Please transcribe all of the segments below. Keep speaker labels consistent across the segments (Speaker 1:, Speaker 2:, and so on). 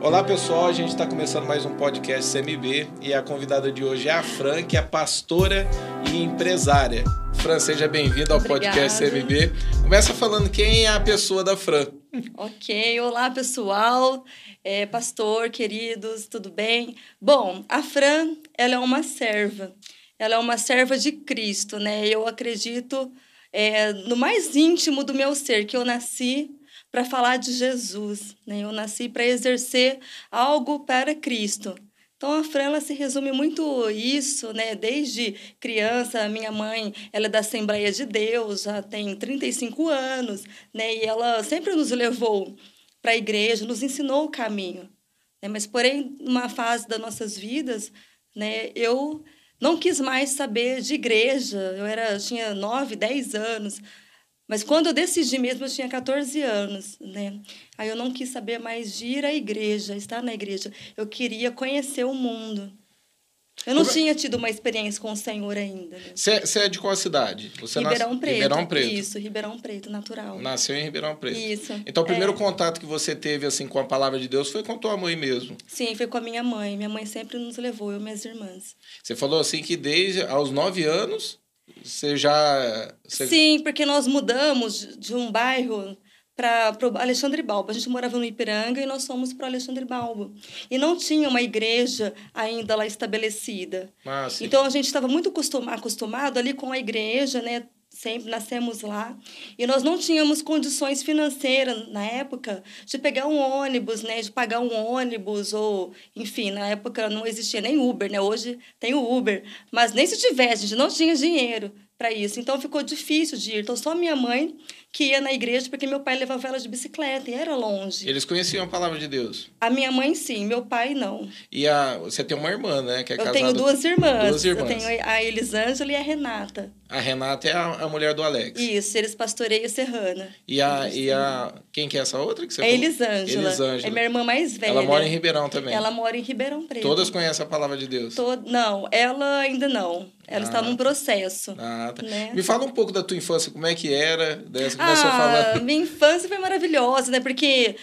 Speaker 1: Olá pessoal, a gente está começando mais um podcast CMB e a convidada de hoje é a Fran, que é pastora e empresária. Fran, seja bem-vinda ao
Speaker 2: Obrigada.
Speaker 1: podcast CMB. Começa falando quem é a pessoa da Fran.
Speaker 2: Ok, olá pessoal, é, pastor, queridos, tudo bem? Bom, a Fran, ela é uma serva, ela é uma serva de Cristo, né? Eu acredito é, no mais íntimo do meu ser, que eu nasci para falar de Jesus, né? Eu nasci para exercer algo para Cristo. Então a Fran se resume muito isso, né? Desde criança, minha mãe, ela é da Assembleia de Deus, já tem 35 anos, né? E ela sempre nos levou para a igreja, nos ensinou o caminho. Né? Mas porém, numa fase das nossas vidas, né? Eu não quis mais saber de igreja. Eu era tinha 9, 10 anos. Mas quando eu decidi mesmo, eu tinha 14 anos, né? Aí eu não quis saber mais de ir à igreja, estar na igreja. Eu queria conhecer o mundo. Eu não
Speaker 1: Como é-
Speaker 2: tinha tido uma experiência com o Senhor ainda. Né?
Speaker 1: Você você é de qual cidade? Você
Speaker 2: Ribeirão
Speaker 1: nasce-
Speaker 2: Preto.
Speaker 1: Ribeirão Preto.
Speaker 2: Isso, Ribeirão Preto, natural.
Speaker 1: Nasceu em Ribeirão Preto.
Speaker 2: Isso.
Speaker 1: Então o primeiro
Speaker 2: É.
Speaker 1: contato que você teve assim com a palavra de Deus foi com tua mãe mesmo.
Speaker 2: Sim, foi com a minha mãe. Minha mãe sempre nos levou, eu e minhas irmãs.
Speaker 1: Você falou assim que desde aos nove anos você já. Você...
Speaker 2: Sim, porque nós mudamos de- um bairro para o Alexandre Balbo. A gente morava no Ipiranga e nós fomos para o Alexandre Balbo. E não tinha uma igreja ainda lá estabelecida.
Speaker 1: Ah.
Speaker 2: Então a gente estava muito acostuma- acostumado ali com a igreja, né? Sempre nascemos lá. E nós não tínhamos condições financeiras na época de pegar um ônibus, né? De pagar um ônibus ou, enfim, na época não existia nem Uber, né? Hoje tem o Uber, mas nem se tivesse, a gente não tinha dinheiro para isso. Então ficou difícil de ir. Então só minha mãe que ia na igreja porque meu pai levava ela de bicicleta e era longe.
Speaker 1: Eles conheciam a palavra de Deus.
Speaker 2: A minha mãe sim, meu pai não.
Speaker 1: E a, você tem uma irmã, né? Que é
Speaker 2: Eu
Speaker 1: casada.
Speaker 2: tenho duas irmãs.
Speaker 1: Duas irmãs.
Speaker 2: Eu tenho a Elisângela e a Renata.
Speaker 1: A Renata é a, a mulher do Alex.
Speaker 2: Isso, eles pastoreiam Serrana.
Speaker 1: E a, e a. Quem que é essa outra que você
Speaker 2: É
Speaker 1: falou?
Speaker 2: Elisângela.
Speaker 1: Elisângela.
Speaker 2: É minha irmã mais velha.
Speaker 1: Ela mora em Ribeirão também.
Speaker 2: Ela mora em Ribeirão Preto.
Speaker 1: Todas conhecem a palavra de Deus.
Speaker 2: Não, ela ainda não. Ela
Speaker 1: Ah.
Speaker 2: está num processo.
Speaker 1: Ah, tá.
Speaker 2: Né?
Speaker 1: Me fala um pouco da tua infância, como é que era? Você começou a
Speaker 2: Ah,
Speaker 1: falar.
Speaker 2: minha infância foi maravilhosa, né? Porque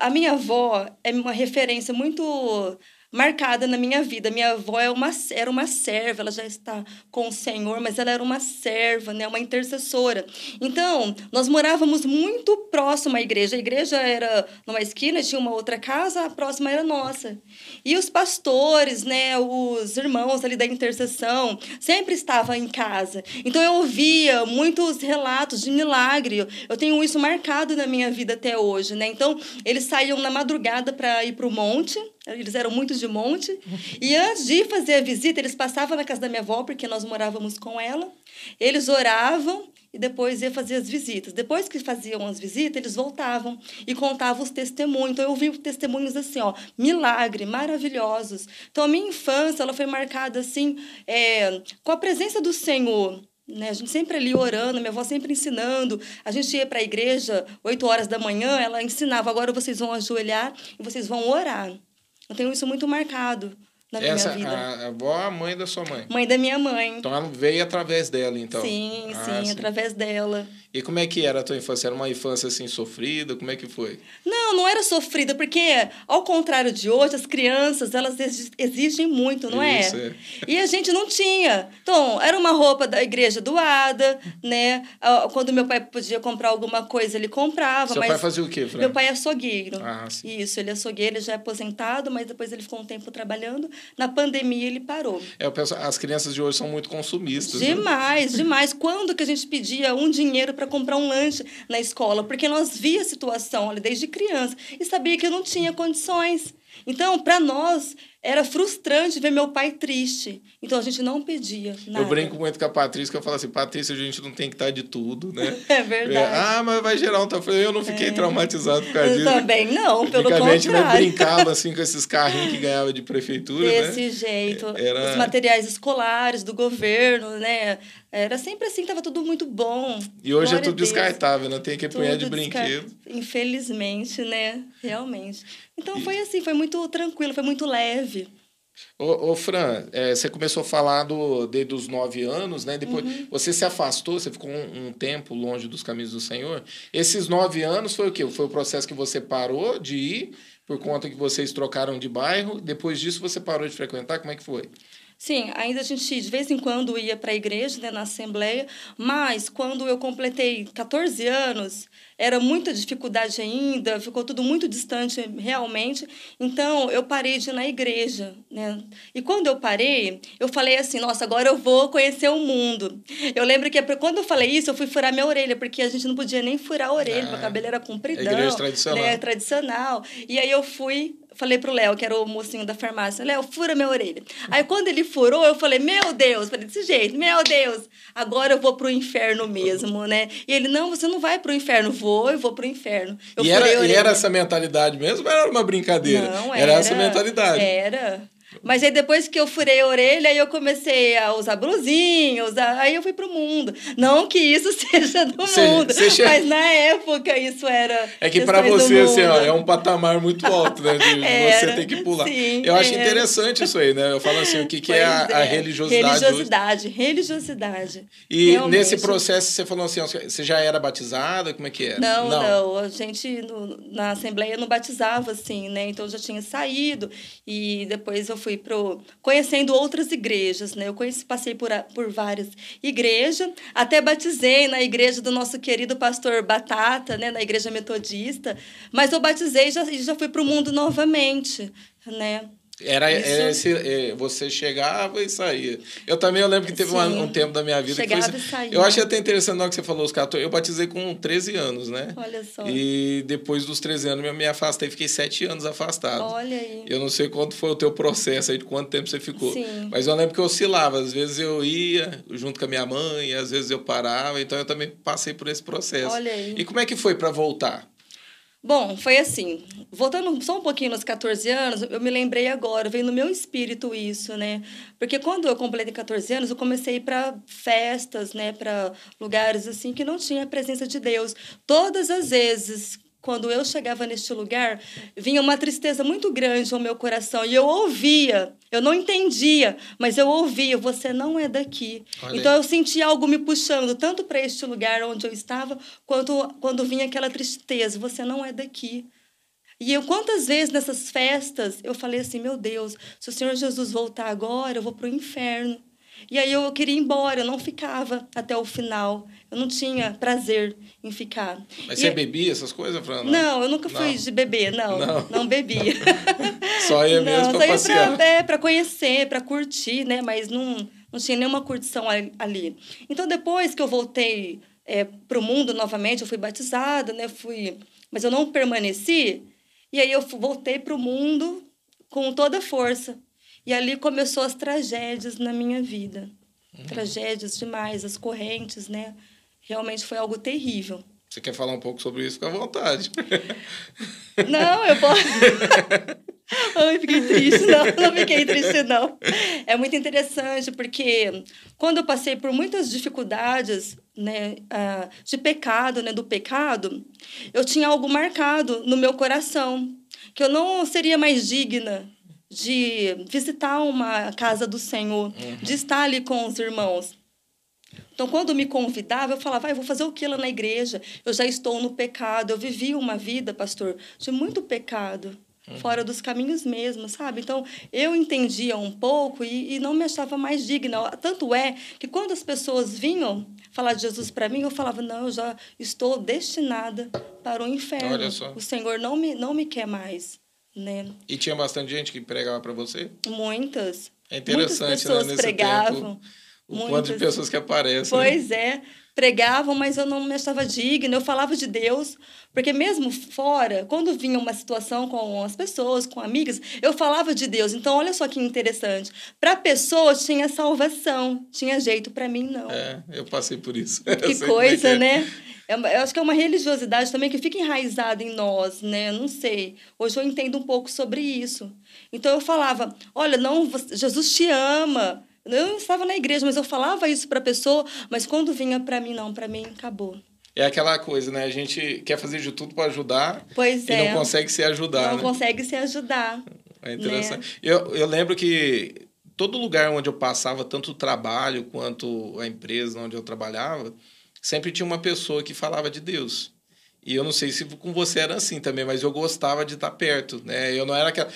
Speaker 2: a minha avó é uma referência muito marcada na minha vida. Minha avó é uma, era uma serva, ela já está com o Senhor, mas ela era uma serva, né? Uma intercessora. Então, nós morávamos muito próximo à igreja. A igreja era numa esquina, tinha uma outra casa, a próxima era nossa. E os pastores, né? Os irmãos ali da intercessão sempre estavam em casa. Então, eu ouvia muitos relatos de milagre. Eu tenho isso marcado na minha vida até hoje, né? Então, eles saíam na madrugada para ir para o monte. Eles eram muito de monte. E antes de fazer a visita, eles passavam na casa da minha avó, porque nós morávamos com ela. Eles oravam e depois ia fazer as visitas. Depois que faziam as visitas, eles voltavam e contavam os testemunhos. Então eu vi testemunhos assim, ó, milagre, maravilhosos. Então a minha infância ela foi marcada assim é, com a presença do Senhor. Né? A gente sempre ali orando, minha avó sempre ensinando. A gente ia para a igreja 8 horas da manhã, ela ensinava, agora vocês vão ajoelhar e vocês vão orar. Eu tenho isso muito marcado na
Speaker 1: Essa,
Speaker 2: minha vida.
Speaker 1: a, avó é a mãe da sua mãe.
Speaker 2: Mãe da minha mãe.
Speaker 1: Então ela veio através dela, então.
Speaker 2: sim,
Speaker 1: Ah,
Speaker 2: sim, através dela.
Speaker 1: E como é que era a tua infância? Era uma infância assim sofrida? Como é que foi?
Speaker 2: Não, não era sofrida, porque, ao contrário de hoje, as crianças, elas exi- exigem muito, não
Speaker 1: Isso,
Speaker 2: é?
Speaker 1: é.
Speaker 2: E a gente não tinha. Então, era uma roupa da igreja doada, né? Ah, Quando meu pai podia comprar alguma coisa, ele comprava,
Speaker 1: Seu
Speaker 2: mas...
Speaker 1: pai fazia o quê, Fran?
Speaker 2: Meu pai é açougueiro.
Speaker 1: Ah, sim.
Speaker 2: Isso, ele é açougueiro, ele já é aposentado, mas depois ele ficou um tempo trabalhando. Na pandemia, ele parou.
Speaker 1: É, eu penso, as crianças de hoje são muito consumistas. né?
Speaker 2: Demais, demais. Quando que a gente pedia um dinheiro para comprar um lanche na escola? Porque nós via a situação olha, desde criança e sabia que eu não tinha condições. Então, para nós, era frustrante ver meu pai triste. Então, a gente não pedia nada.
Speaker 1: Eu brinco muito com a Patrícia, que eu falo assim, Patrícia, a gente não tem que estar de tudo, né?
Speaker 2: É verdade.
Speaker 1: É, ah, mas vai gerar um... Eu não fiquei traumatizado por causa
Speaker 2: Eu
Speaker 1: disso.
Speaker 2: também não, pelo
Speaker 1: Antigamente, né,
Speaker 2: contrário.
Speaker 1: brincava assim com esses carrinhos que ganhava de prefeitura,
Speaker 2: Desse
Speaker 1: né?
Speaker 2: jeito.
Speaker 1: Era-
Speaker 2: Os materiais escolares do governo, né? Era sempre assim, tava tudo muito bom.
Speaker 1: E hoje
Speaker 2: Glória
Speaker 1: é tudo
Speaker 2: a
Speaker 1: descartável, não tem que apanhar de brinquedo.
Speaker 2: Infelizmente, né? Realmente. Então foi assim, foi muito tranquilo, foi muito leve.
Speaker 1: Ô, ô Fran, é, você começou a falar do, desde os nove anos, né? Depois
Speaker 2: Uhum.
Speaker 1: você se afastou, você ficou um, um tempo longe dos caminhos do Senhor. Esses nove anos foi o quê? Foi o processo que você parou de ir por conta que vocês trocaram de bairro. Depois disso, você parou de frequentar? Como é que foi?
Speaker 2: Sim, ainda a gente de vez em quando ia para a igreja, né, na assembleia, mas quando eu completei 14 anos, era muita dificuldade ainda, ficou tudo muito distante realmente. Então eu parei de ir na igreja, né? E quando eu parei, eu falei assim: "Nossa, agora eu vou conhecer o mundo". Eu lembro que quando eu falei isso, eu fui furar minha orelha, porque a gente não podia nem furar a orelha, ah, meu cabelo era compridão,
Speaker 1: é igreja tradicional.
Speaker 2: Né, tradicional. E aí eu fui falei pro Léo, que era o mocinho da farmácia, Léo, fura minha orelha. Aí quando ele furou, eu falei, meu Deus, falei desse jeito, meu Deus, agora eu vou pro inferno mesmo, né? E ele, não, você não vai pro inferno, vou, eu vou pro inferno. Eu
Speaker 1: e, era, e era essa mentalidade mesmo ou era uma brincadeira?
Speaker 2: Não,
Speaker 1: era, era essa mentalidade.
Speaker 2: Era. Mas aí depois que eu furei a orelha, aí eu comecei a usar blusinhos, aí eu fui pro mundo. Não que isso seja do mundo, che... mas na época isso era.
Speaker 1: É que para você, assim, ó, é um patamar muito alto, né? De era, você ter que pular.
Speaker 2: Sim,
Speaker 1: eu acho interessante isso aí, né? Eu falo assim, o que, que é a, a, é. religiosidade?
Speaker 2: Religiosidade, religiosidade.
Speaker 1: E Realmente. nesse processo você falou assim, você já era batizada? Como é que era?
Speaker 2: Não, não. não. A gente no, na Assembleia não batizava, assim, né? Então eu já tinha saído e depois eu fui pro conhecendo outras igrejas, né? Eu conheci, passei por, por várias igrejas, até batizei na igreja do nosso querido pastor Batata, né? Na igreja metodista, mas eu batizei e já, já fui para o mundo novamente, né?
Speaker 1: Era, era esse, é, você chegava e saía. Eu também eu lembro que teve uma, um tempo da minha vida
Speaker 2: chegava
Speaker 1: que foi,
Speaker 2: e saía.
Speaker 1: Eu achei até interessante na que você falou os 14. Eu batizei com 13 anos, né?
Speaker 2: Olha só.
Speaker 1: E depois dos 13 anos eu me afastei, fiquei 7 anos afastado.
Speaker 2: Olha aí.
Speaker 1: Eu não sei quanto foi o teu processo aí, de quanto tempo você ficou.
Speaker 2: Sim.
Speaker 1: Mas eu lembro que eu oscilava. Às vezes eu ia junto com a minha mãe, às vezes eu parava. Então eu também passei por esse processo.
Speaker 2: Olha aí.
Speaker 1: E como é que foi para voltar?
Speaker 2: Bom, foi assim. Voltando só um pouquinho nos 14 anos, eu me lembrei agora, veio no meu espírito isso, né? Porque quando eu completei 14 anos, eu comecei para festas, né, para lugares assim que não tinha a presença de Deus. Todas as vezes quando eu chegava neste lugar, vinha uma tristeza muito grande ao meu coração. E eu ouvia, eu não entendia, mas eu ouvia: você não é daqui. Olha. Então eu sentia algo me puxando, tanto para este lugar onde eu estava, quanto quando vinha aquela tristeza: você não é daqui. E eu, quantas vezes nessas festas, eu falei assim: meu Deus, se o Senhor Jesus voltar agora, eu vou para o inferno. E aí eu queria ir embora, eu não ficava até o final. Eu não tinha prazer em ficar.
Speaker 1: Mas e você bebia essas coisas, Fran?
Speaker 2: Não, não eu nunca fui não. de beber, não. Não, não bebia.
Speaker 1: só ia mesmo para passear.
Speaker 2: Pra, é, para conhecer, para curtir, né? Mas não, não tinha nenhuma curtição ali. Então, depois que eu voltei é, para o mundo novamente, eu fui batizada, né? Fui... Mas eu não permaneci. E aí eu voltei para o mundo com toda a força. E ali começou as tragédias na minha vida. Uhum. Tragédias demais, as correntes, né? Realmente foi algo terrível.
Speaker 1: Você quer falar um pouco sobre isso? Fica à vontade.
Speaker 2: Não, eu posso. Ai, fiquei triste. Não, não fiquei triste, não. É muito interessante, porque quando eu passei por muitas dificuldades né, de pecado, né, do pecado, eu tinha algo marcado no meu coração, que eu não seria mais digna de visitar uma casa do Senhor, uhum. de estar ali com os irmãos. Então, quando me convidava, eu falava, ah, eu vou fazer o que lá na igreja? Eu já estou no pecado. Eu vivi uma vida, pastor, de muito pecado, uhum. fora dos caminhos mesmo, sabe? Então, eu entendia um pouco e, e não me achava mais digna. Tanto é que quando as pessoas vinham falar de Jesus para mim, eu falava, não, eu já estou destinada para o inferno. O Senhor não me, não me quer mais. Né?
Speaker 1: E tinha bastante gente que pregava para você?
Speaker 2: Muitas.
Speaker 1: É interessante, Muitas
Speaker 2: pessoas
Speaker 1: né? Nesse
Speaker 2: pregavam.
Speaker 1: Tempo, o Muitas. quanto de pessoas que aparecem.
Speaker 2: Né? Pois né? é. Pregavam, mas eu não me achava digna. Eu falava de Deus, porque mesmo fora, quando vinha uma situação com as pessoas, com amigas, eu falava de Deus. Então, olha só que interessante. Para pessoas tinha salvação, tinha jeito, para mim não.
Speaker 1: É, eu passei por isso.
Speaker 2: Que é coisa, é. né? É eu acho que é uma religiosidade também que fica enraizada em nós, né? Não sei. Hoje eu entendo um pouco sobre isso. Então eu falava: olha, não, Jesus te ama. Eu estava na igreja, mas eu falava isso para a pessoa, mas quando vinha para mim, não, para mim acabou.
Speaker 1: É aquela coisa, né? A gente quer fazer de tudo para ajudar
Speaker 2: pois
Speaker 1: e
Speaker 2: é.
Speaker 1: não consegue se ajudar.
Speaker 2: Não
Speaker 1: né?
Speaker 2: consegue se ajudar.
Speaker 1: É interessante. Né? Eu, eu lembro que todo lugar onde eu passava, tanto o trabalho quanto a empresa onde eu trabalhava, sempre tinha uma pessoa que falava de Deus. E eu não sei se com você era assim também, mas eu gostava de estar perto, né? Eu não era aquela.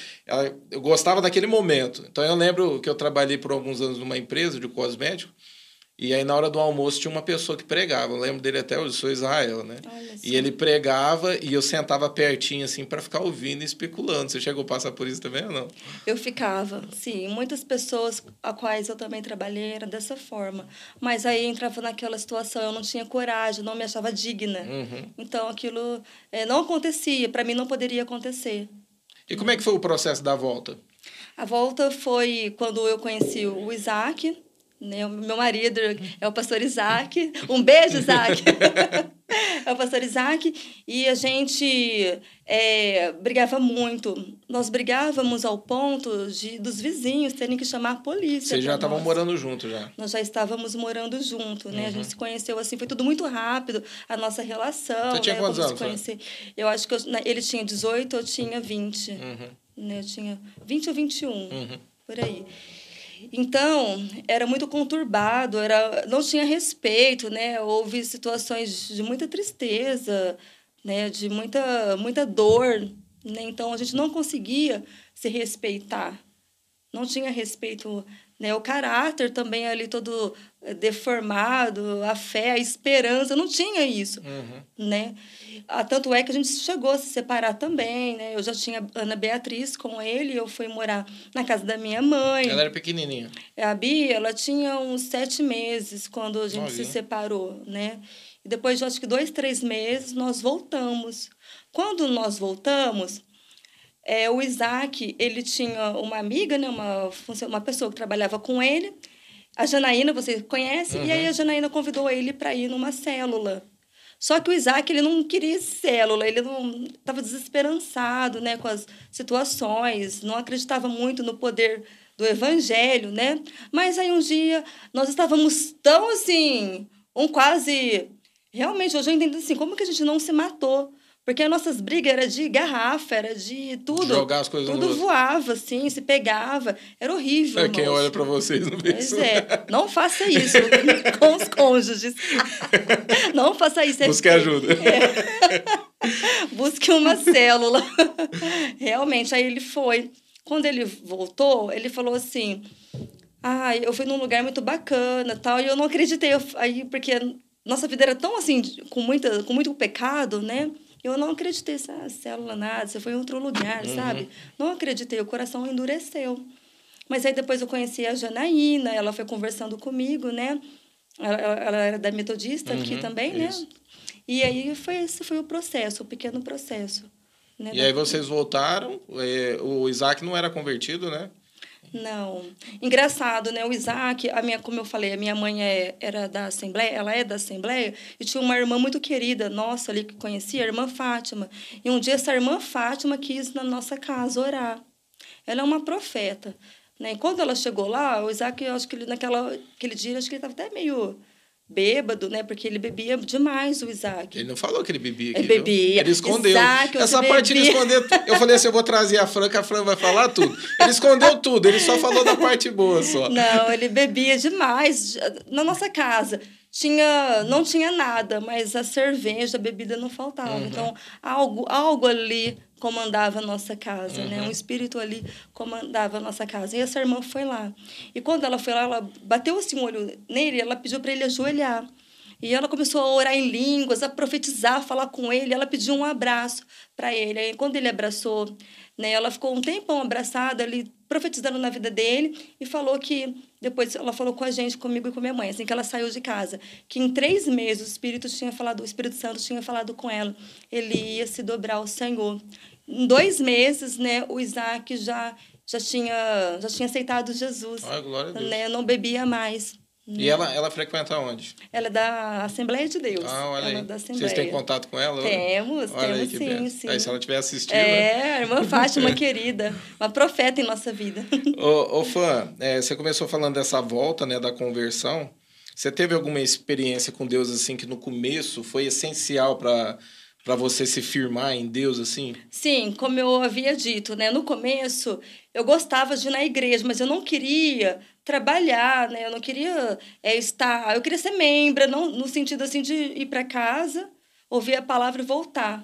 Speaker 1: Eu gostava daquele momento. Então eu lembro que eu trabalhei por alguns anos numa empresa de cosmético. E aí, na hora do almoço, tinha uma pessoa que pregava. Eu lembro dele até hoje, sou Israel, né? E ele pregava e eu sentava pertinho, assim, para ficar ouvindo e especulando. Você chegou a passar por isso também ou não?
Speaker 2: Eu ficava, sim. Muitas pessoas a quais eu também trabalhei era dessa forma. Mas aí entrava naquela situação, eu não tinha coragem, não me achava digna. Uhum. Então, aquilo é, não acontecia. Para mim, não poderia acontecer.
Speaker 1: E como é que foi o processo da volta?
Speaker 2: A volta foi quando eu conheci o Isaac né? O meu marido é o pastor Isaac. Um beijo, Isaac! é o pastor Isaac. E a gente é, brigava muito. Nós brigávamos ao ponto de dos vizinhos terem que chamar a polícia.
Speaker 1: Vocês já estavam morando junto já?
Speaker 2: Nós já estávamos morando junto, né? Uhum. A gente se conheceu assim, foi tudo muito rápido, a nossa relação.
Speaker 1: Você tinha
Speaker 2: né?
Speaker 1: quantos anos?
Speaker 2: Conhecer. Eu acho que eu, ele tinha 18, eu tinha 20. Uhum. Né? Eu tinha 20 ou 21, uhum. por aí. Então, era muito conturbado, era, não tinha respeito, né? Houve situações de muita tristeza, né? De muita, muita dor, né? Então, a gente não conseguia se respeitar. Não tinha respeito, né? O caráter também ali todo eh, deformado, a fé, a esperança, não tinha isso, uhum. né? Ah, tanto é que a gente chegou a se separar também, né? Eu já tinha Ana Beatriz com ele, eu fui morar na casa da minha mãe.
Speaker 1: Ela era pequenininha.
Speaker 2: A Bia, ela tinha uns sete meses quando a gente se separou, né? E depois de acho que dois, três meses, nós voltamos. Quando nós voltamos, é, o Isaac, ele tinha uma amiga, né? Uma, uma pessoa que trabalhava com ele. A Janaína, você conhece? Uhum. E aí a Janaína convidou ele para ir numa célula. Só que o Isaac ele não queria célula, ele não estava desesperançado, né, com as situações, não acreditava muito no poder do evangelho, né? Mas aí um dia nós estávamos tão assim, um quase realmente hoje eu entendo assim, como que a gente não se matou? Porque as nossas brigas era de garrafa, era de tudo.
Speaker 1: Jogar as coisas
Speaker 2: Tudo voava, assim, se pegava. Era horrível.
Speaker 1: É quem olha para vocês
Speaker 2: não vê Pois é. Não faça isso com os cônjuges. Não faça isso.
Speaker 1: É Busque ajuda.
Speaker 2: É. Busque uma célula. Realmente, aí ele foi. Quando ele voltou, ele falou assim... Ah, eu fui num lugar muito bacana tal, e eu não acreditei. Aí, porque nossa vida era tão assim, com, muita, com muito pecado, né? Eu não acreditei, essa célula, nada, você foi em outro lugar, uhum. sabe? Não acreditei, o coração endureceu. Mas aí depois eu conheci a Janaína, ela foi conversando comigo, né? Ela, ela era da Metodista uhum, aqui também, né? isso. né? E aí foi esse foi o processo, o pequeno processo.
Speaker 1: Né? E aí vocês voltaram, é, o Isaac não era convertido, né?
Speaker 2: Não. Engraçado, né? O Isaac, a minha, como eu falei, a minha mãe é, era da Assembleia, ela é da Assembleia, e tinha uma irmã muito querida nossa ali que conhecia, a irmã Fátima. E um dia essa irmã Fátima quis na nossa casa orar. Ela é uma profeta. Né? E quando ela chegou lá, o Isaac, eu acho que ele, naquela, aquele dia, acho que ele estava até meio bêbado, né? Porque ele bebia demais, o Isaac.
Speaker 1: Ele não falou que ele bebia. Aqui,
Speaker 2: ele bebia.
Speaker 1: Ele escondeu. Isaac, Essa parte bebia. ele escondeu. Eu falei assim, eu vou trazer a Fran, que a Fran vai falar tudo. Ele escondeu tudo, ele só falou da parte boa só.
Speaker 2: Não, ele bebia demais. Na nossa casa tinha não tinha nada, mas a cerveja, a bebida não faltava. Uhum. Então, algo, algo ali comandava a nossa casa, uhum. né? Um espírito ali comandava a nossa casa. E essa irmã foi lá. E quando ela foi lá, ela bateu assim um olho nele, ela pediu para ele ajoelhar. E ela começou a orar em línguas, a profetizar, a falar com ele. Ela pediu um abraço para ele. Aí, quando ele abraçou, né, ela ficou um tempão abraçada ali, profetizando na vida dele e falou que depois ela falou com a gente, comigo e com minha mãe, assim que ela saiu de casa, que em três meses o Espírito tinha falado, o Espírito Santo tinha falado com ela, ele ia se dobrar ao Senhor. Em dois meses, né, o Isaac já já tinha já tinha aceitado Jesus,
Speaker 1: Ai, glória a Deus.
Speaker 2: né, não bebia mais.
Speaker 1: E ela, ela frequenta onde?
Speaker 2: Ela é da Assembleia de Deus.
Speaker 1: Ah, olha
Speaker 2: ela
Speaker 1: aí.
Speaker 2: É
Speaker 1: Vocês têm contato com ela?
Speaker 2: Temos, olha temos sim, sim.
Speaker 1: Aí se ela estiver assistindo...
Speaker 2: É, a irmã Fátima, querida. Uma profeta em nossa vida.
Speaker 1: ô, ô Fã, é, você começou falando dessa volta, né, da conversão. Você teve alguma experiência com Deus, assim, que no começo foi essencial para para você se firmar em Deus assim?
Speaker 2: Sim, como eu havia dito, né? No começo, eu gostava de ir na igreja, mas eu não queria trabalhar, né? Eu não queria é, estar, eu queria ser membro, não no sentido assim de ir para casa ouvir a palavra e voltar.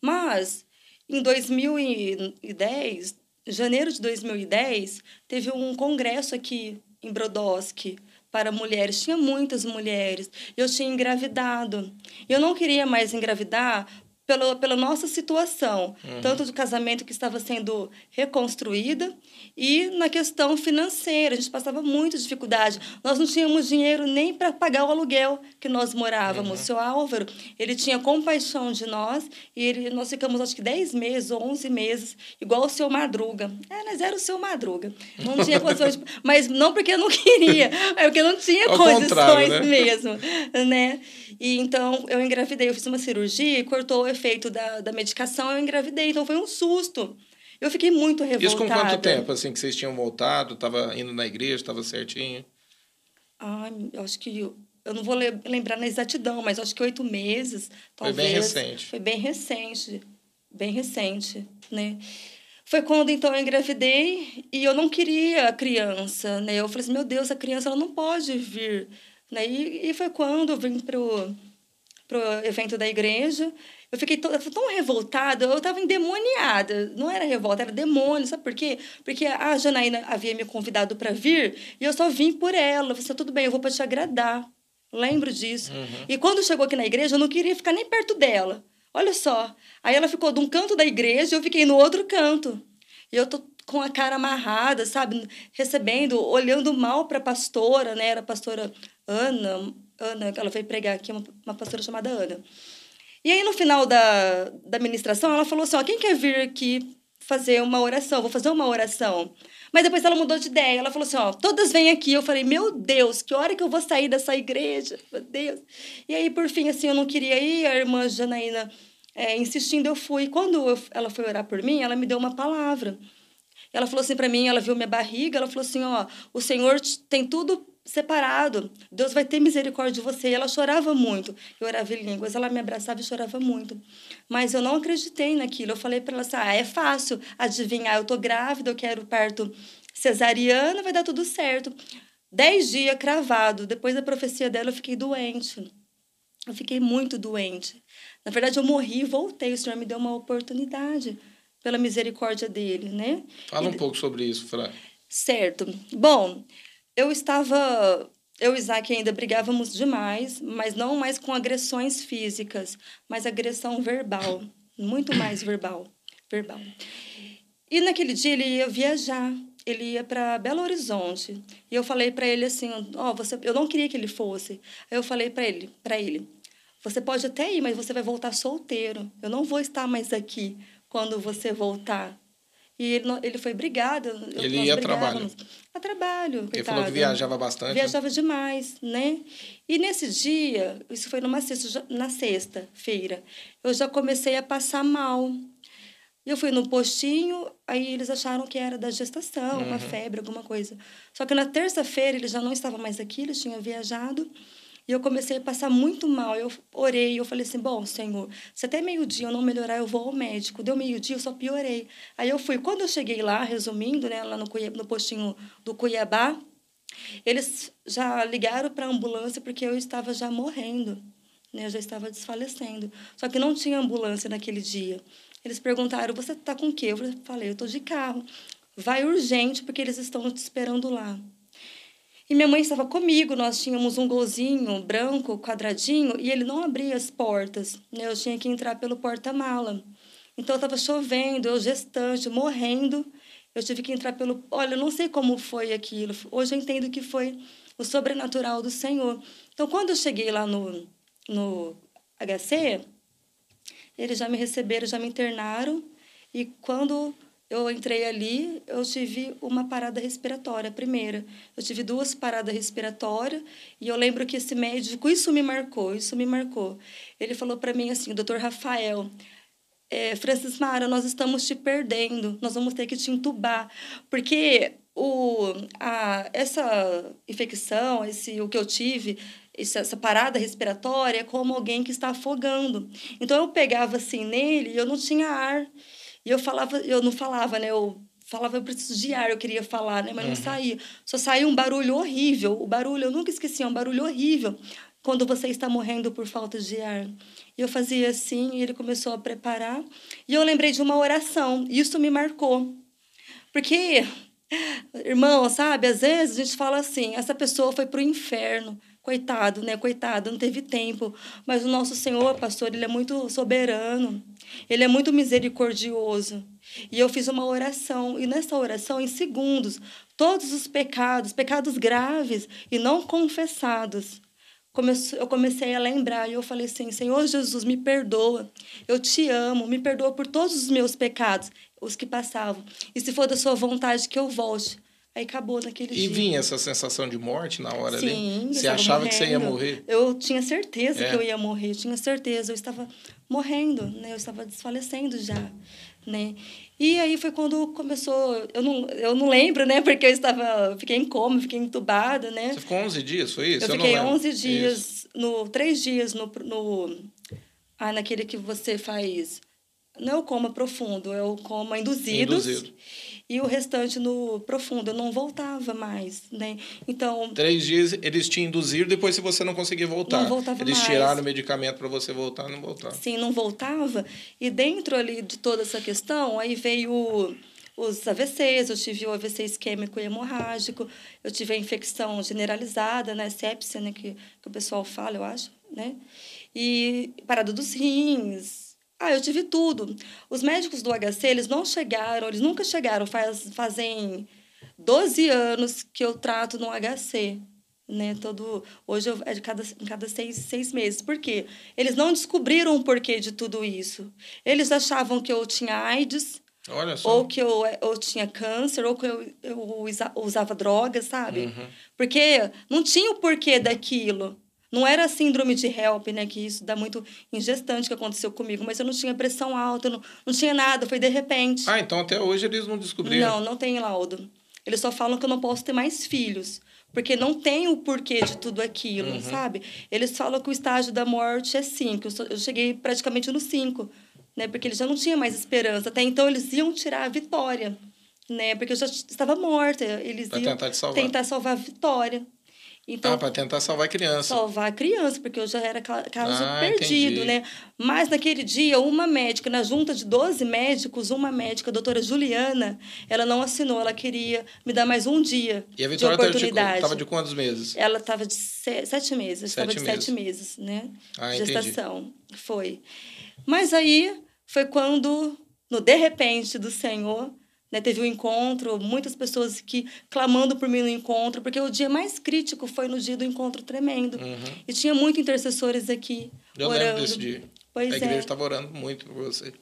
Speaker 2: Mas, em 2010, janeiro de 2010, teve um congresso aqui em Brodowski para mulheres. Tinha muitas mulheres. Eu tinha engravidado. Eu não queria mais engravidar pelo, pela nossa situação, uhum. tanto do casamento que estava sendo reconstruída e na questão financeira. A gente passava muita dificuldade. Nós não tínhamos dinheiro nem para pagar o aluguel que nós morávamos. Uhum. O seu Álvaro, ele tinha compaixão de nós e ele, nós ficamos, acho que 10 meses ou 11 meses, igual o seu Madruga. É, mas era o seu Madruga. Não tinha condições, mas não porque eu não queria, é porque não tinha Ao condições né? mesmo, né? E então eu engravidei, eu fiz uma cirurgia e cortou efeito da, da medicação, eu engravidei. Então foi um susto. Eu fiquei muito revoltada.
Speaker 1: Isso com quanto tempo, assim, que vocês tinham voltado? Tava indo na igreja, tava certinho?
Speaker 2: Ai, eu acho que... Eu, eu não vou lembrar na exatidão, mas acho que oito meses, talvez.
Speaker 1: Foi bem recente.
Speaker 2: Foi bem recente. Bem recente, né? Foi quando, então, eu engravidei e eu não queria a criança, né? Eu falei assim, meu Deus, a criança ela não pode vir né? E, e foi quando eu vim para o evento da igreja. Eu fiquei tão, tão revoltada, eu estava endemoniada. Não era revolta, era demônio. Sabe por quê? Porque a Janaína havia me convidado para vir e eu só vim por ela. Eu falei assim, tudo bem, eu vou para te agradar. Lembro disso. Uhum. E quando chegou aqui na igreja, eu não queria ficar nem perto dela. Olha só. Aí ela ficou de um canto da igreja e eu fiquei no outro canto. E eu tô com a cara amarrada, sabe? Recebendo, olhando mal para a pastora, né? Era a pastora Ana, Ana, que ela veio pregar aqui, uma, uma pastora chamada Ana. E aí, no final da, da ministração, ela falou assim: ó, quem quer vir aqui fazer uma oração? Vou fazer uma oração. Mas depois ela mudou de ideia. Ela falou assim: ó, todas vêm aqui. Eu falei: meu Deus, que hora que eu vou sair dessa igreja? Meu Deus. E aí, por fim, assim, eu não queria ir. A irmã Janaína é, insistindo, eu fui. Quando eu, ela foi orar por mim, ela me deu uma palavra. Ela falou assim para mim: ela viu minha barriga. Ela falou assim: ó, o Senhor tem tudo separado. Deus vai ter misericórdia de você. E ela chorava muito. Eu orava em línguas, ela me abraçava e chorava muito. Mas eu não acreditei naquilo. Eu falei para ela assim: ah, é fácil adivinhar. Eu tô grávida, eu quero parto cesariana, vai dar tudo certo. Dez dias cravado. Depois da profecia dela, eu fiquei doente. Eu fiquei muito doente. Na verdade, eu morri e voltei. O Senhor me deu uma oportunidade pela misericórdia dele, né?
Speaker 1: Fala um pouco sobre isso, Fran.
Speaker 2: Certo. Bom, eu estava eu e Isaac ainda brigávamos demais, mas não mais com agressões físicas, mas agressão verbal, muito mais verbal, verbal. E naquele dia ele ia viajar, ele ia para Belo Horizonte. E eu falei para ele assim, ó, oh, você, eu não queria que ele fosse. Aí eu falei para ele, para ele, você pode até ir, mas você vai voltar solteiro. Eu não vou estar mais aqui quando você voltar. E ele, ele foi brigado.
Speaker 1: Ele ia a trabalho.
Speaker 2: A trabalho,
Speaker 1: Ele coitado. falou que viajava bastante. Né?
Speaker 2: Viajava né? demais, né? E nesse dia, isso foi numa sexta, na sexta-feira, eu já comecei a passar mal. Eu fui no postinho, aí eles acharam que era da gestação, uhum. uma febre, alguma coisa. Só que na terça-feira ele já não estava mais aqui, ele tinha viajado. E eu comecei a passar muito mal. Eu orei, eu falei assim: bom, Senhor, se até meio-dia eu não melhorar, eu vou ao médico. Deu meio-dia, eu só piorei. Aí eu fui. Quando eu cheguei lá, resumindo, né, lá no, no postinho do Cuiabá, eles já ligaram para a ambulância porque eu estava já morrendo. Né, eu já estava desfalecendo. Só que não tinha ambulância naquele dia. Eles perguntaram: você está com o quê? Eu falei: eu estou de carro. Vai urgente porque eles estão te esperando lá. E minha mãe estava comigo, nós tínhamos um golzinho branco, quadradinho, e ele não abria as portas. Né? Eu tinha que entrar pelo porta-mala. Então estava chovendo, eu gestante, morrendo. Eu tive que entrar pelo. Olha, eu não sei como foi aquilo. Hoje eu entendo que foi o sobrenatural do Senhor. Então, quando eu cheguei lá no, no HC, eles já me receberam, já me internaram. E quando eu entrei ali, eu tive uma parada respiratória, a primeira. Eu tive duas paradas respiratórias e eu lembro que esse médico, isso me marcou, isso me marcou. Ele falou para mim assim, doutor Rafael, é, Francis Mara, nós estamos te perdendo, nós vamos ter que te entubar, porque o, a, essa infecção, esse, o que eu tive, essa parada respiratória é como alguém que está afogando. Então eu pegava assim nele e eu não tinha ar. E eu falava, eu não falava, né? Eu falava, eu preciso de ar, eu queria falar, né? Mas uhum. não saía. Só saía um barulho horrível. O barulho, eu nunca esqueci, é um barulho horrível. quando você está morrendo por falta de ar. E eu fazia assim, e ele começou a preparar. E eu lembrei de uma oração, e isso me marcou. Porque, irmão, sabe, às vezes a gente fala assim: essa pessoa foi para o inferno. Coitado, né? Coitado, não teve tempo. Mas o nosso Senhor, pastor, ele é muito soberano. Ele é muito misericordioso. E eu fiz uma oração. E nessa oração, em segundos, todos os pecados, pecados graves e não confessados, eu comecei a lembrar e eu falei assim: Senhor Jesus, me perdoa. Eu te amo, me perdoa por todos os meus pecados, os que passavam. E se for da sua vontade que eu volte. Aí acabou naquele
Speaker 1: e
Speaker 2: dia.
Speaker 1: E vinha essa sensação de morte na hora
Speaker 2: Sim,
Speaker 1: ali? Você achava morrendo. que você ia morrer?
Speaker 2: Eu tinha certeza é. que eu ia morrer, eu tinha certeza. Eu estava morrendo, né? Eu estava desfalecendo já, né? E aí foi quando começou, eu não, eu não lembro, né? Porque eu estava, fiquei em coma, fiquei entubada, né?
Speaker 1: Você ficou 11 dias, foi isso?
Speaker 2: Eu, eu fiquei 11 dias, isso. no três dias no, no ah, naquele que você faz não é o coma profundo, é o coma induzido. Induzido e o restante no profundo. Eu não voltava mais, né? Então...
Speaker 1: Três dias eles te induziram, depois se você não conseguia voltar.
Speaker 2: Não voltava
Speaker 1: eles
Speaker 2: mais.
Speaker 1: tiraram o medicamento para você voltar, não voltava.
Speaker 2: Sim, não voltava. E dentro ali de toda essa questão, aí veio os AVCs, eu tive o AVC isquêmico e hemorrágico, eu tive a infecção generalizada, né, sepsia, né, que, que o pessoal fala, eu acho, né? E parada dos rins, ah, eu tive tudo. Os médicos do HC, eles não chegaram, eles nunca chegaram, faz, fazem 12 anos que eu trato no HC. Né, todo, hoje eu, é de cada, em cada seis, seis meses. Por quê? Eles não descobriram o porquê de tudo isso. Eles achavam que eu tinha AIDS, ou que eu, eu tinha câncer, ou que eu, eu usava drogas, sabe? Uhum. Porque não tinha o porquê daquilo. Não era síndrome de HELP, né? Que isso dá muito em gestante que aconteceu comigo. Mas eu não tinha pressão alta, não, não tinha nada, foi de repente.
Speaker 1: Ah, então até hoje eles não descobriram?
Speaker 2: Não, não tem laudo. Eles só falam que eu não posso ter mais filhos. Porque não tem o porquê de tudo aquilo, uhum. sabe? Eles falam que o estágio da morte é 5. Eu cheguei praticamente no 5, né? Porque eles já não tinham mais esperança. Até então eles iam tirar a vitória, né? Porque eu já estava morta. Eles pra iam tentar, salvar. tentar salvar a vitória.
Speaker 1: Então, ah, para tentar salvar a criança.
Speaker 2: Salvar a criança, porque eu já era caso ah, perdido, entendi. né? Mas naquele dia, uma médica, na junta de 12 médicos, uma médica, a doutora Juliana, ela não assinou, ela queria me dar mais um dia
Speaker 1: e a Vitória de oportunidade. Estava de, de quantos meses?
Speaker 2: Ela estava de sete meses, estava de meses. sete meses, né?
Speaker 1: Ah,
Speaker 2: Gestação.
Speaker 1: Entendi.
Speaker 2: Foi. Mas aí foi quando, no de repente do Senhor, né, teve um encontro, muitas pessoas que clamando por mim no encontro, porque o dia mais crítico foi no dia do encontro tremendo.
Speaker 1: Uhum.
Speaker 2: E tinha muitos intercessores aqui
Speaker 1: Eu
Speaker 2: orando.
Speaker 1: lembro desse dia.
Speaker 2: Pois
Speaker 1: a igreja
Speaker 2: é.
Speaker 1: estava orando muito por você.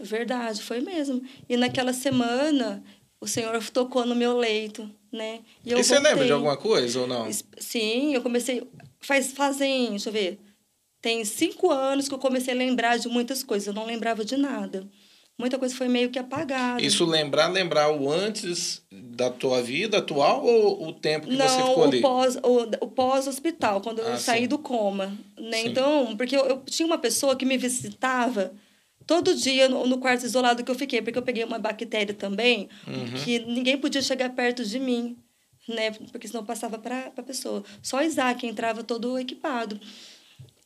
Speaker 2: Verdade, foi mesmo. E naquela semana, o Senhor tocou no meu leito, né?
Speaker 1: E, e você lembra de alguma coisa ou não?
Speaker 2: Sim, eu comecei... Faz, fazem, deixa eu ver... Tem cinco anos que eu comecei a lembrar de muitas coisas. Eu não lembrava de nada muita coisa foi meio que apagada.
Speaker 1: Isso lembrar, lembrar o antes da tua vida atual ou o tempo que Não, você ficou ali?
Speaker 2: Não, o, o pós-hospital, quando ah, eu saí sim. do coma. Né? Então, porque eu, eu, tinha uma pessoa que me visitava todo dia no, no, quarto isolado que eu fiquei, porque eu peguei uma bactéria também, uhum. que ninguém podia chegar perto de mim, né? Porque senão passava para a pessoa. Só Isaac entrava todo equipado.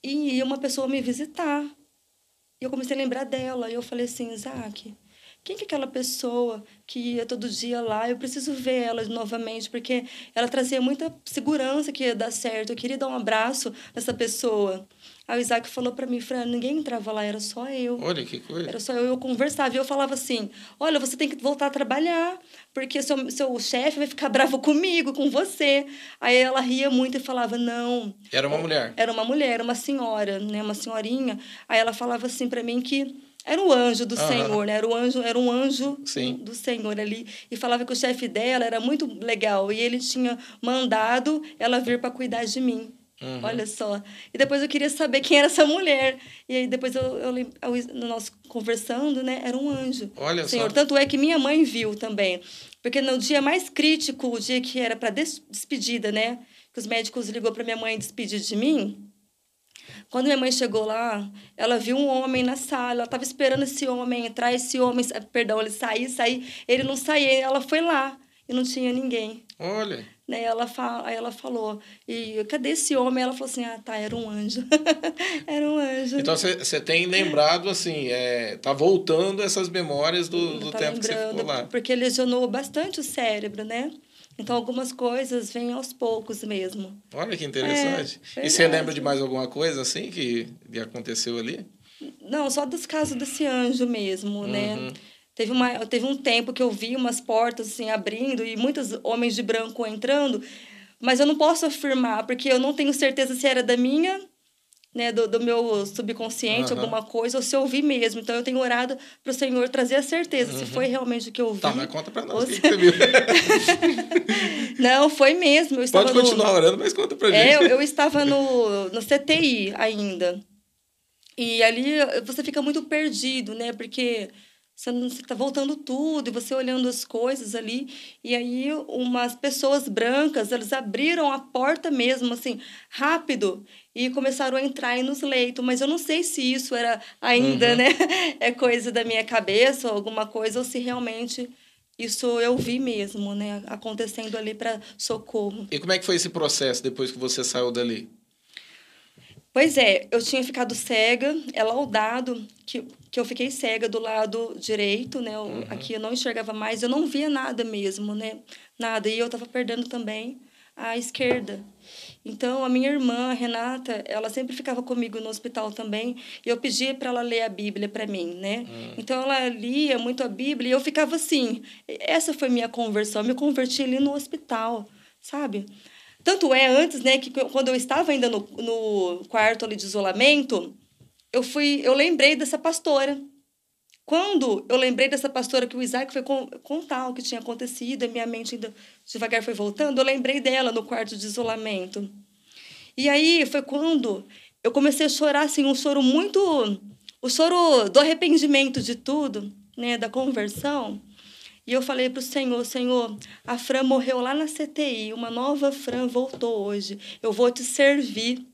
Speaker 2: E ia uma pessoa me visitar. E eu comecei a lembrar dela. E eu falei assim, Isaac, quem que é aquela pessoa que ia todo dia lá? Eu preciso ver ela novamente, porque ela trazia muita segurança que ia dar certo. Eu queria dar um abraço nessa pessoa. Aí o Isaac falou para mim, Fran, ninguém entrava lá, era só eu.
Speaker 1: Olha que coisa.
Speaker 2: Era só eu, eu conversava. E eu falava assim, olha, você tem que voltar a trabalhar, porque seu, seu chefe vai ficar bravo comigo, com você. Aí ela ria muito e falava, não.
Speaker 1: Era uma mulher?
Speaker 2: Era uma mulher, uma senhora, né? Uma senhorinha. Aí ela falava assim para mim que era o anjo do. Senhor, né? Era, o anjo, era um anjo
Speaker 1: Sim.
Speaker 2: do Senhor ali. E falava que o chefe dela era muito legal. E ele tinha mandado ela vir para cuidar de mim. Uhum. Olha só. E depois eu queria saber quem era essa mulher. E aí depois eu, eu, eu nós conversando, né? Era um anjo.
Speaker 1: Olha
Speaker 2: Senhor.
Speaker 1: só.
Speaker 2: Tanto é que minha mãe viu também. Porque no dia mais crítico, o dia que era para des despedida, né? Que os médicos ligou para minha mãe despedir de mim. Quando minha mãe chegou lá, ela viu um homem na sala, ela estava esperando esse homem entrar, esse homem, perdão, ele sair, sair, ele não saía, ela foi lá e não tinha ninguém.
Speaker 1: Olha.
Speaker 2: Né? Ela fala, aí ela falou, e cadê esse homem? Ela falou assim, ah, tá, era um anjo. era um anjo.
Speaker 1: Então você tem lembrado, assim, é, tá voltando essas memórias do, do tá tempo que você ficou lá.
Speaker 2: Porque lesionou bastante o cérebro, né? Então, algumas coisas vêm aos poucos mesmo.
Speaker 1: Olha que interessante. É, e você lembra de mais alguma coisa, assim, que, aconteceu ali?
Speaker 2: Não, só dos casos desse anjo mesmo, né? uhum. né? Teve, uma, teve um tempo que eu vi umas portas assim abrindo e muitos homens de branco entrando, mas eu não posso afirmar, porque eu não tenho certeza se era da minha, né, do, do meu subconsciente, uhum. alguma coisa, ou se eu vi mesmo. Então eu tenho orado para o Senhor trazer a certeza uhum. se foi realmente o que eu vi.
Speaker 1: Tá, mas conta para nós o que, você viu.
Speaker 2: não, foi mesmo. Eu
Speaker 1: Pode continuar no... orando, mas conta para
Speaker 2: é, gente. É, eu, eu estava no, no CTI ainda. E ali você fica muito perdido, né? Porque você está voltando tudo e você olhando as coisas ali. E aí, umas pessoas brancas, elas abriram a porta mesmo, assim, rápido, e começaram a entrar nos leitos. Mas eu não sei se isso era ainda, uhum. né? É coisa da minha cabeça ou alguma coisa, ou se realmente isso eu vi mesmo, né? Acontecendo ali para socorro.
Speaker 1: E como é que foi esse processo depois que você saiu dali?
Speaker 2: Pois é, eu tinha ficado cega, é laudado que, que eu fiquei cega do lado direito, né? Eu, uhum. Aqui eu não enxergava mais, eu não via nada mesmo, né? Nada. E eu estava perdendo também a esquerda. Então, a minha irmã, a Renata, ela sempre ficava comigo no hospital também, e eu pedia para ela ler a Bíblia para mim, né? Uhum. Então, ela lia muito a Bíblia, e eu ficava assim. Essa foi minha conversão, eu me converti ali no hospital, sabe? Tanto é antes, né, que quando eu estava ainda no, no quarto ali de isolamento, eu fui, eu lembrei dessa pastora. Quando eu lembrei dessa pastora que o Isaac foi contar o que tinha acontecido, a minha mente ainda devagar foi voltando, eu lembrei dela no quarto de isolamento. E aí foi quando eu comecei a chorar assim, um choro muito o choro do arrependimento de tudo, né, da conversão. E eu falei para o Senhor, Senhor, a Fran morreu lá na CTI, uma nova Fran voltou hoje. Eu vou te servir.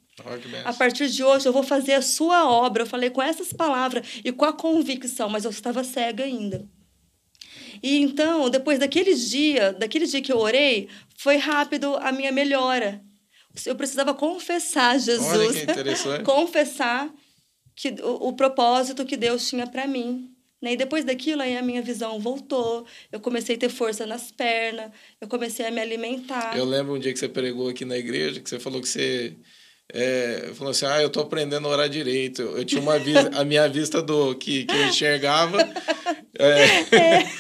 Speaker 2: A partir de hoje eu vou fazer a sua obra. Eu falei com essas palavras e com a convicção, mas eu estava cega ainda. E então, depois daquele dia, daquele dia que eu orei, foi rápido a minha melhora. Eu precisava confessar Jesus. Olha que interessante. confessar que o, o propósito que Deus tinha para mim. Né? E depois daquilo, aí a minha visão voltou, eu comecei a ter força nas pernas, eu comecei a me alimentar.
Speaker 1: Eu lembro um dia que você pregou aqui na igreja, que você falou que você é, falou assim, ah, eu tô aprendendo a orar direito. Eu, eu tinha uma vista, a minha vista do que, que eu enxergava, é, é.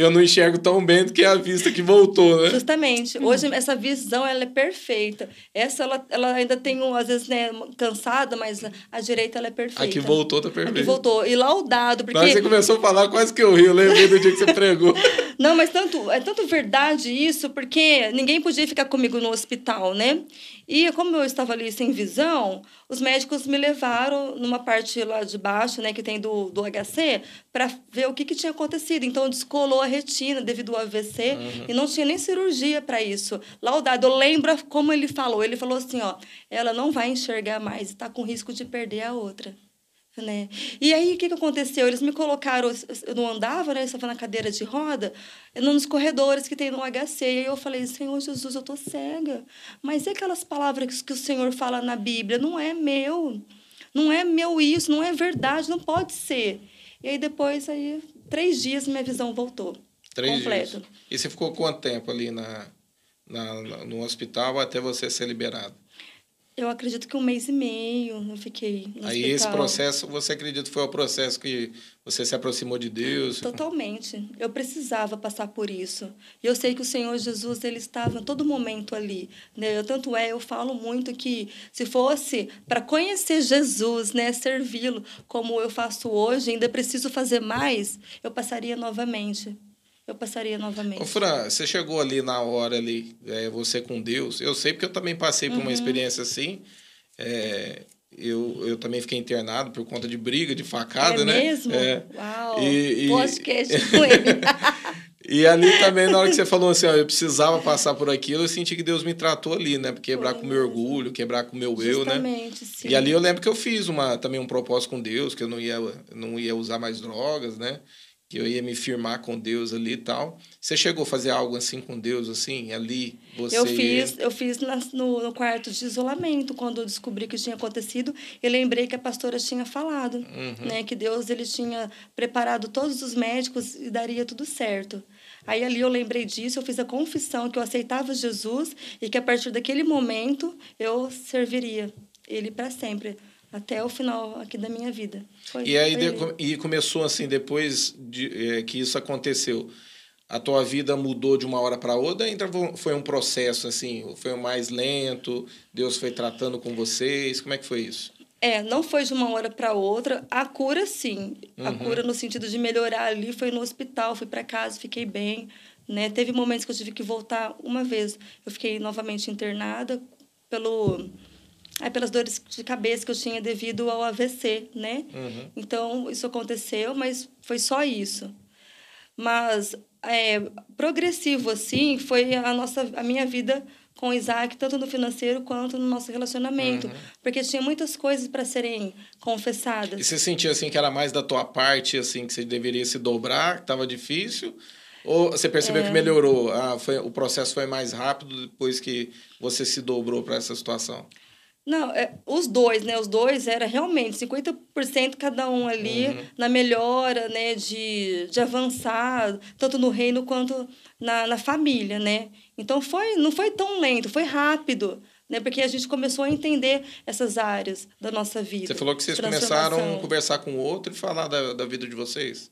Speaker 1: Eu não enxergo tão bem do que a vista que voltou, né?
Speaker 2: Justamente. Hoje essa visão ela é perfeita. Essa ela, ela ainda tem um, às vezes né, cansada, mas a direita ela é perfeita.
Speaker 1: A que voltou tá perfeita. A
Speaker 2: que voltou e laudado porque.
Speaker 1: Mas você começou a falar quase que eu ri. Eu lembrei do dia que você pregou.
Speaker 2: Não, mas tanto é tanto verdade isso porque ninguém podia ficar comigo no hospital, né? E como eu estava ali sem visão, os médicos me levaram numa parte lá de baixo, né, que tem do, do HC, para ver o que, que tinha acontecido. Então, descolou a retina devido ao AVC uhum. e não tinha nem cirurgia para isso. Laudado, eu lembro como ele falou. Ele falou assim, ó, ela não vai enxergar mais e está com risco de perder a outra. Né? E aí, o que, que aconteceu? Eles me colocaram, eu não andava, né? Eu estava na cadeira de roda, nos corredores que tem no HC. E aí eu falei, Senhor Jesus, eu estou cega. Mas e aquelas palavras que o Senhor fala na Bíblia? Não é meu. Não é meu isso, não é verdade, não pode ser. E aí depois, aí, três dias, minha visão voltou. Três completa. dias.
Speaker 1: E você ficou quanto tempo ali na, na, no hospital até você ser liberado?
Speaker 2: Eu acredito que um mês e meio eu fiquei no
Speaker 1: Aí
Speaker 2: hospital.
Speaker 1: esse processo, você acredita que foi o processo que você se aproximou de Deus?
Speaker 2: Totalmente. Eu precisava passar por isso. E eu sei que o Senhor Jesus, ele estava em todo momento ali. Né? Eu, tanto é, eu falo muito que se fosse para conhecer Jesus, né, servi-lo como eu faço hoje, ainda preciso fazer mais, eu passaria novamente eu passaria novamente.
Speaker 1: Ô, Fran, você chegou ali na hora ali, é, você com Deus. Eu sei porque eu também passei por uhum. uma experiência assim. É, eu, eu também fiquei internado por conta de briga, de facada,
Speaker 2: é
Speaker 1: né?
Speaker 2: Mesmo? É Uau! E, e... Podcast com ele.
Speaker 1: e ali também, na hora que você falou assim, ó, eu precisava passar por aquilo, eu senti que Deus me tratou ali, né? Quebrar Foi. com o meu orgulho, quebrar com o meu
Speaker 2: Justamente,
Speaker 1: eu, né?
Speaker 2: Sim.
Speaker 1: E ali eu lembro que eu fiz uma, também um propósito com Deus, que eu não ia, não ia usar mais drogas, né? Que eu ia me firmar com Deus ali e tal. Você chegou a fazer algo assim com Deus, assim, ali? Você
Speaker 2: eu fiz, eu fiz no, no quarto de isolamento, quando eu descobri que tinha acontecido. Eu lembrei que a pastora tinha falado, uhum. né? Que Deus ele tinha preparado todos os médicos e daria tudo certo. Aí ali eu lembrei disso, eu fiz a confissão que eu aceitava Jesus e que a partir daquele momento eu serviria ele para sempre até o final aqui da minha vida.
Speaker 1: Foi, e aí de, e começou assim depois de é, que isso aconteceu, a tua vida mudou de uma hora para outra? Ainda foi um processo assim, foi mais lento? Deus foi tratando com vocês? Como é que foi isso?
Speaker 2: É, não foi de uma hora para outra. A cura, sim. Uhum. A cura no sentido de melhorar ali foi no hospital, fui para casa, fiquei bem. Né? Teve momentos que eu tive que voltar uma vez. Eu fiquei novamente internada pelo Aí, pelas dores de cabeça que eu tinha devido ao AVC, né? Uhum. Então, isso aconteceu, mas foi só isso. Mas, é, progressivo, assim, foi a, nossa, a minha vida com o Isaac, tanto no financeiro quanto no nosso relacionamento. Uhum. Porque tinha muitas coisas para serem confessadas.
Speaker 1: E você sentia, assim, que era mais da tua parte, assim, que você deveria se dobrar, que estava difícil? Ou você percebeu é... que melhorou? Ah, foi, o processo foi mais rápido depois que você se dobrou para essa situação?
Speaker 2: Não, é, os dois, né? Os dois era realmente 50% cada um ali uhum. na melhora, né? De, de avançar, tanto no reino quanto na, na família, né? Então, foi, não foi tão lento, foi rápido, né? Porque a gente começou a entender essas áreas da nossa vida.
Speaker 1: Você falou que vocês começaram a conversar com o outro e falar da, da vida de vocês.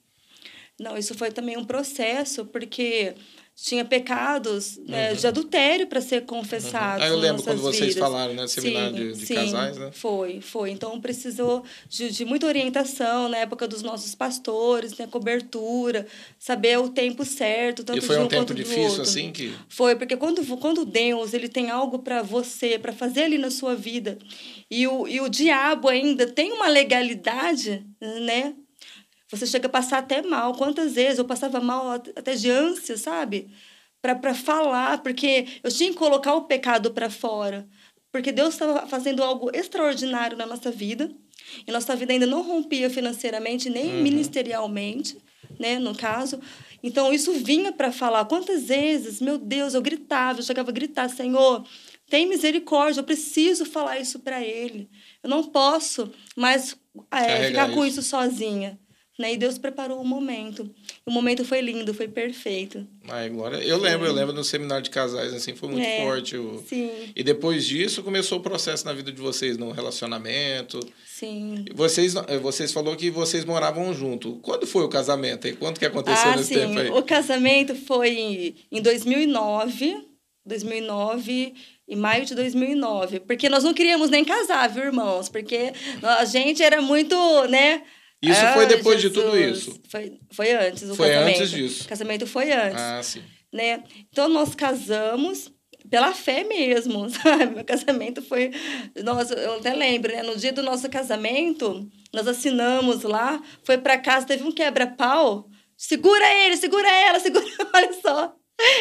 Speaker 2: Não, isso foi também um processo, porque tinha pecados né, uhum. de adultério para ser confessados.
Speaker 1: Uhum. Ah, eu lembro quando vocês vidas. falaram, né? Seminário sim, de, de
Speaker 2: sim,
Speaker 1: casais, né?
Speaker 2: Foi, foi. Então precisou de, de muita orientação na época dos nossos pastores, né? Cobertura, saber o tempo certo, tanto
Speaker 1: E foi
Speaker 2: de
Speaker 1: um,
Speaker 2: um
Speaker 1: tempo difícil, assim que.
Speaker 2: Foi, porque quando, quando Deus ele tem algo para você, para fazer ali na sua vida, e o, e o diabo ainda tem uma legalidade, né? Você chega a passar até mal. Quantas vezes eu passava mal até de ânsia, sabe? Para falar, porque eu tinha que colocar o pecado para fora. Porque Deus estava fazendo algo extraordinário na nossa vida. E nossa vida ainda não rompia financeiramente, nem uhum. ministerialmente, né, no caso. Então, isso vinha para falar. Quantas vezes, meu Deus, eu gritava, eu chegava a gritar, Senhor, tem misericórdia, eu preciso falar isso para Ele. Eu não posso mais é, ficar com isso sozinha. Né? E Deus preparou o momento. O momento foi lindo, foi perfeito.
Speaker 1: Ai, glória. Eu lembro, eu lembro no seminário de casais, assim, foi muito é, forte. O...
Speaker 2: Sim.
Speaker 1: E depois disso começou o processo na vida de vocês, no relacionamento.
Speaker 2: Sim.
Speaker 1: Vocês, vocês falou que vocês moravam junto. Quando foi o casamento? E quando que aconteceu ah, nesse sim. tempo aí?
Speaker 2: O casamento foi em 2009. 2009 em maio de 2009, porque nós não queríamos nem casar, viu, irmãos? Porque a gente era muito, né,
Speaker 1: isso ah, foi depois Jesus. de tudo isso?
Speaker 2: Foi, foi antes o
Speaker 1: foi
Speaker 2: casamento.
Speaker 1: Antes disso.
Speaker 2: O casamento foi antes.
Speaker 1: Ah, sim.
Speaker 2: Né? Então, nós casamos pela fé mesmo, sabe? Meu casamento foi... Nossa, eu até lembro, né? No dia do nosso casamento, nós assinamos lá, foi para casa, teve um quebra-pau. Segura ele, segura ela, segura... Olha só.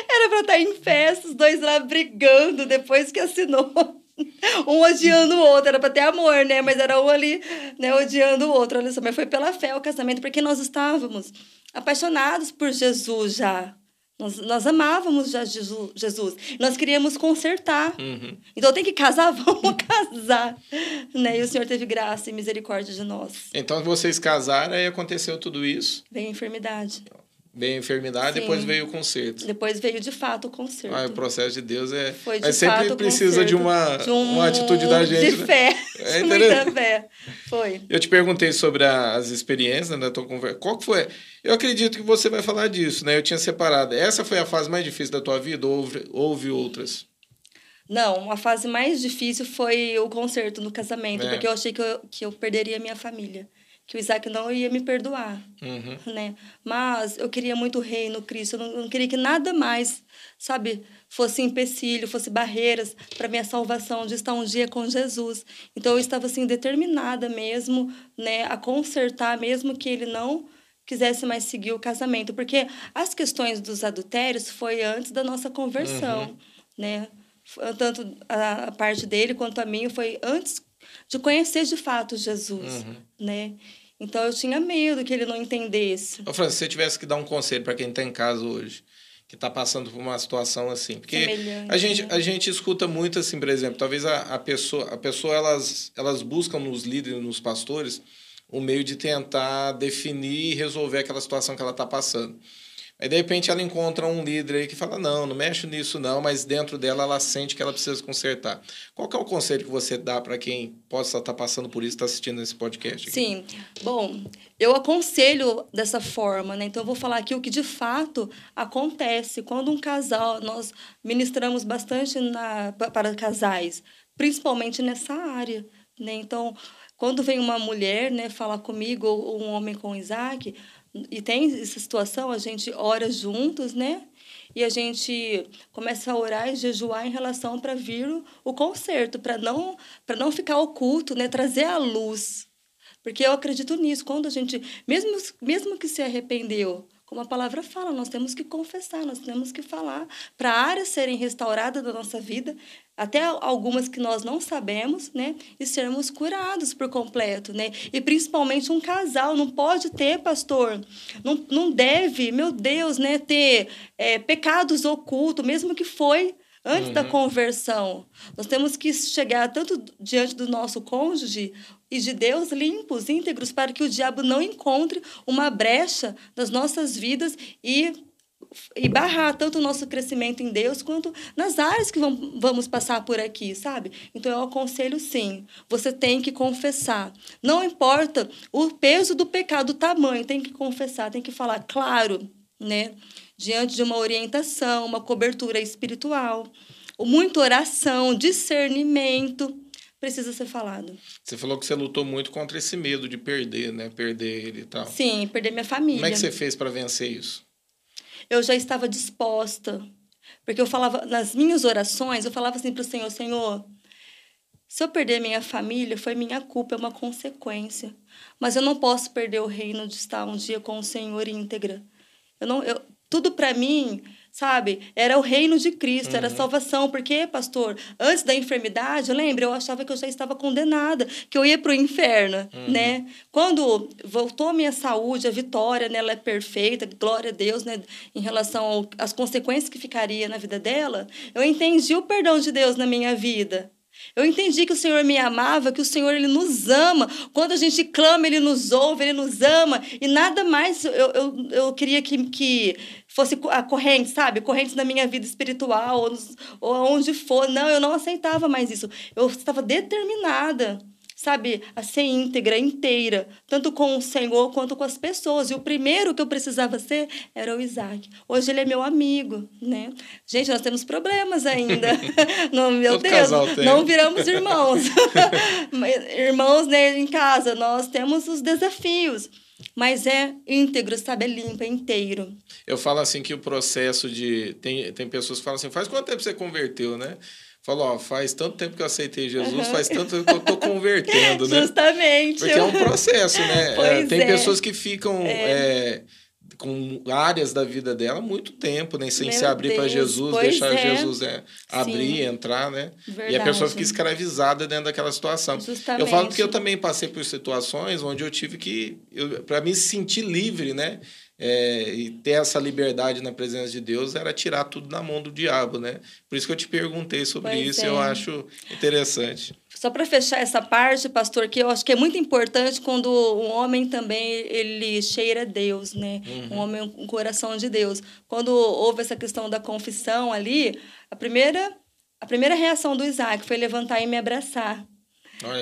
Speaker 2: Era para estar em festa, os dois lá brigando depois que assinou. um odiando o outro, era para ter amor, né? Mas era um ali, né, odiando o outro. Olha só, mas foi pela fé o casamento, porque nós estávamos apaixonados por Jesus já. Nós, nós amávamos já Jesus, Jesus. Nós queríamos consertar.
Speaker 1: Uhum.
Speaker 2: Então tem que casar, vamos casar. Né? E o Senhor teve graça e misericórdia de nós.
Speaker 1: Então vocês casaram e aconteceu tudo isso?
Speaker 2: Veio a enfermidade.
Speaker 1: Veio a enfermidade, Sim. depois veio o conserto.
Speaker 2: Depois veio de fato o conserto.
Speaker 1: Ah, o processo de Deus é.
Speaker 2: Foi de
Speaker 1: Mas sempre
Speaker 2: fato,
Speaker 1: precisa de uma, de um... uma atitude da gente.
Speaker 2: De né? fé. É muita fé. Foi.
Speaker 1: Eu te perguntei sobre as experiências da tua conversa. Qual que foi? Eu acredito que você vai falar disso, né? Eu tinha separado. Essa foi a fase mais difícil da tua vida ou houve, houve outras?
Speaker 2: Não, a fase mais difícil foi o concerto no casamento, é. porque eu achei que eu, que eu perderia a minha família que o Isaac não ia me perdoar,
Speaker 1: uhum.
Speaker 2: né? Mas eu queria muito o reino, Cristo. Eu não, eu não queria que nada mais, sabe, fosse empecilho, fosse barreiras para minha salvação, de estar um dia com Jesus. Então eu estava assim determinada mesmo, né, a consertar, mesmo que ele não quisesse mais seguir o casamento, porque as questões dos adultérios foi antes da nossa conversão, uhum. né? Tanto a, a parte dele quanto a minha foi antes de conhecer de fato Jesus,
Speaker 1: uhum.
Speaker 2: né? Então eu tinha medo que ele não entendesse.
Speaker 1: Ô, Fran, se você tivesse que dar um conselho para quem está em casa hoje, que está passando por uma situação assim, porque a gente,
Speaker 2: né?
Speaker 1: a gente escuta muito assim, por exemplo, talvez a, a pessoa, a pessoa elas, elas buscam nos líderes, nos pastores, o meio de tentar definir e resolver aquela situação que ela está passando. Aí, de repente, ela encontra um líder aí que fala, não, não mexe nisso não, mas dentro dela ela sente que ela precisa consertar. Qual que é o conselho que você dá para quem possa estar passando por isso, está assistindo esse podcast? Aqui?
Speaker 2: Sim. Bom, eu aconselho dessa forma, né? Então, eu vou falar aqui o que de fato acontece quando um casal, nós ministramos bastante na, para casais, principalmente nessa área, né? Então, quando vem uma mulher, né, falar comigo, ou um homem com Isaac, e tem essa situação, a gente ora juntos, né? E a gente começa a orar e jejuar em relação para vir o, o conserto, para não, não ficar oculto, né? Trazer a luz. Porque eu acredito nisso. Quando a gente, mesmo, mesmo que se arrependeu, como a palavra fala, nós temos que confessar, nós temos que falar para áreas serem restauradas da nossa vida, até algumas que nós não sabemos, né? E sermos curados por completo, né? E principalmente um casal não pode ter, pastor, não, não deve, meu Deus, né? Ter é, pecados ocultos, mesmo que foi antes uhum. da conversão. Nós temos que chegar tanto diante do nosso cônjuge e de Deus limpos, íntegros, para que o diabo não encontre uma brecha nas nossas vidas e e barrar tanto o nosso crescimento em Deus quanto nas áreas que vamos passar por aqui, sabe? Então eu aconselho sim, você tem que confessar. Não importa o peso do pecado, o tamanho, tem que confessar, tem que falar claro, né? Diante de uma orientação, uma cobertura espiritual, muita oração, discernimento precisa ser falado.
Speaker 1: Você falou que você lutou muito contra esse medo de perder, né? Perder ele e tal.
Speaker 2: Sim, perder minha família.
Speaker 1: Como é que você fez para vencer isso?
Speaker 2: Eu já estava disposta. Porque eu falava, nas minhas orações, eu falava assim para o Senhor: Senhor, se eu perder minha família, foi minha culpa, é uma consequência. Mas eu não posso perder o reino de estar um dia com o Senhor íntegra. Eu não, eu, tudo para mim sabe? Era o reino de Cristo, uhum. era a salvação. Porque, pastor, antes da enfermidade, lembra, eu achava que eu já estava condenada, que eu ia para o inferno, uhum. né? Quando voltou a minha saúde, a vitória, né, ela é perfeita, glória a Deus, né, em relação às consequências que ficaria na vida dela, eu entendi o perdão de Deus na minha vida. Eu entendi que o Senhor me amava, que o Senhor ele nos ama. Quando a gente clama, ele nos ouve, ele nos ama. E nada mais eu, eu, eu queria que, que fosse a corrente, sabe? Correntes na minha vida espiritual, ou, ou aonde for. Não, eu não aceitava mais isso. Eu estava determinada sabe, a ser íntegra, inteira, tanto com o Senhor quanto com as pessoas. E o primeiro que eu precisava ser era o Isaac. Hoje ele é meu amigo, né? Gente, nós temos problemas ainda. não, meu Todo Deus, não viramos irmãos. irmãos, né, em casa, nós temos os desafios. Mas é íntegro, sabe? É limpo, é inteiro.
Speaker 1: Eu falo assim que o processo de. Tem, tem pessoas que falam assim: faz quanto tempo você converteu, né? Falou, ó, faz tanto tempo que eu aceitei Jesus, uhum. faz tanto tempo que eu tô convertendo, né?
Speaker 2: Justamente.
Speaker 1: Porque é um processo, né? É, tem é. pessoas que ficam é. é. com áreas da vida dela muito tempo, né? Sem Meu se abrir para Jesus, deixar é. Jesus é, abrir, entrar, né? Verdade. E a pessoa fica escravizada dentro daquela situação. Justamente. Eu falo porque eu também passei por situações onde eu tive que, para me sentir livre, né? É, e ter essa liberdade na presença de Deus era tirar tudo da mão do diabo, né? Por isso que eu te perguntei sobre pois isso, é. eu acho interessante.
Speaker 2: Só para fechar essa parte, pastor, que eu acho que é muito importante quando um homem também ele cheira Deus, né? Uhum. Um homem com um coração de Deus. Quando houve essa questão da confissão ali, a primeira a primeira reação do Isaac foi levantar e me abraçar.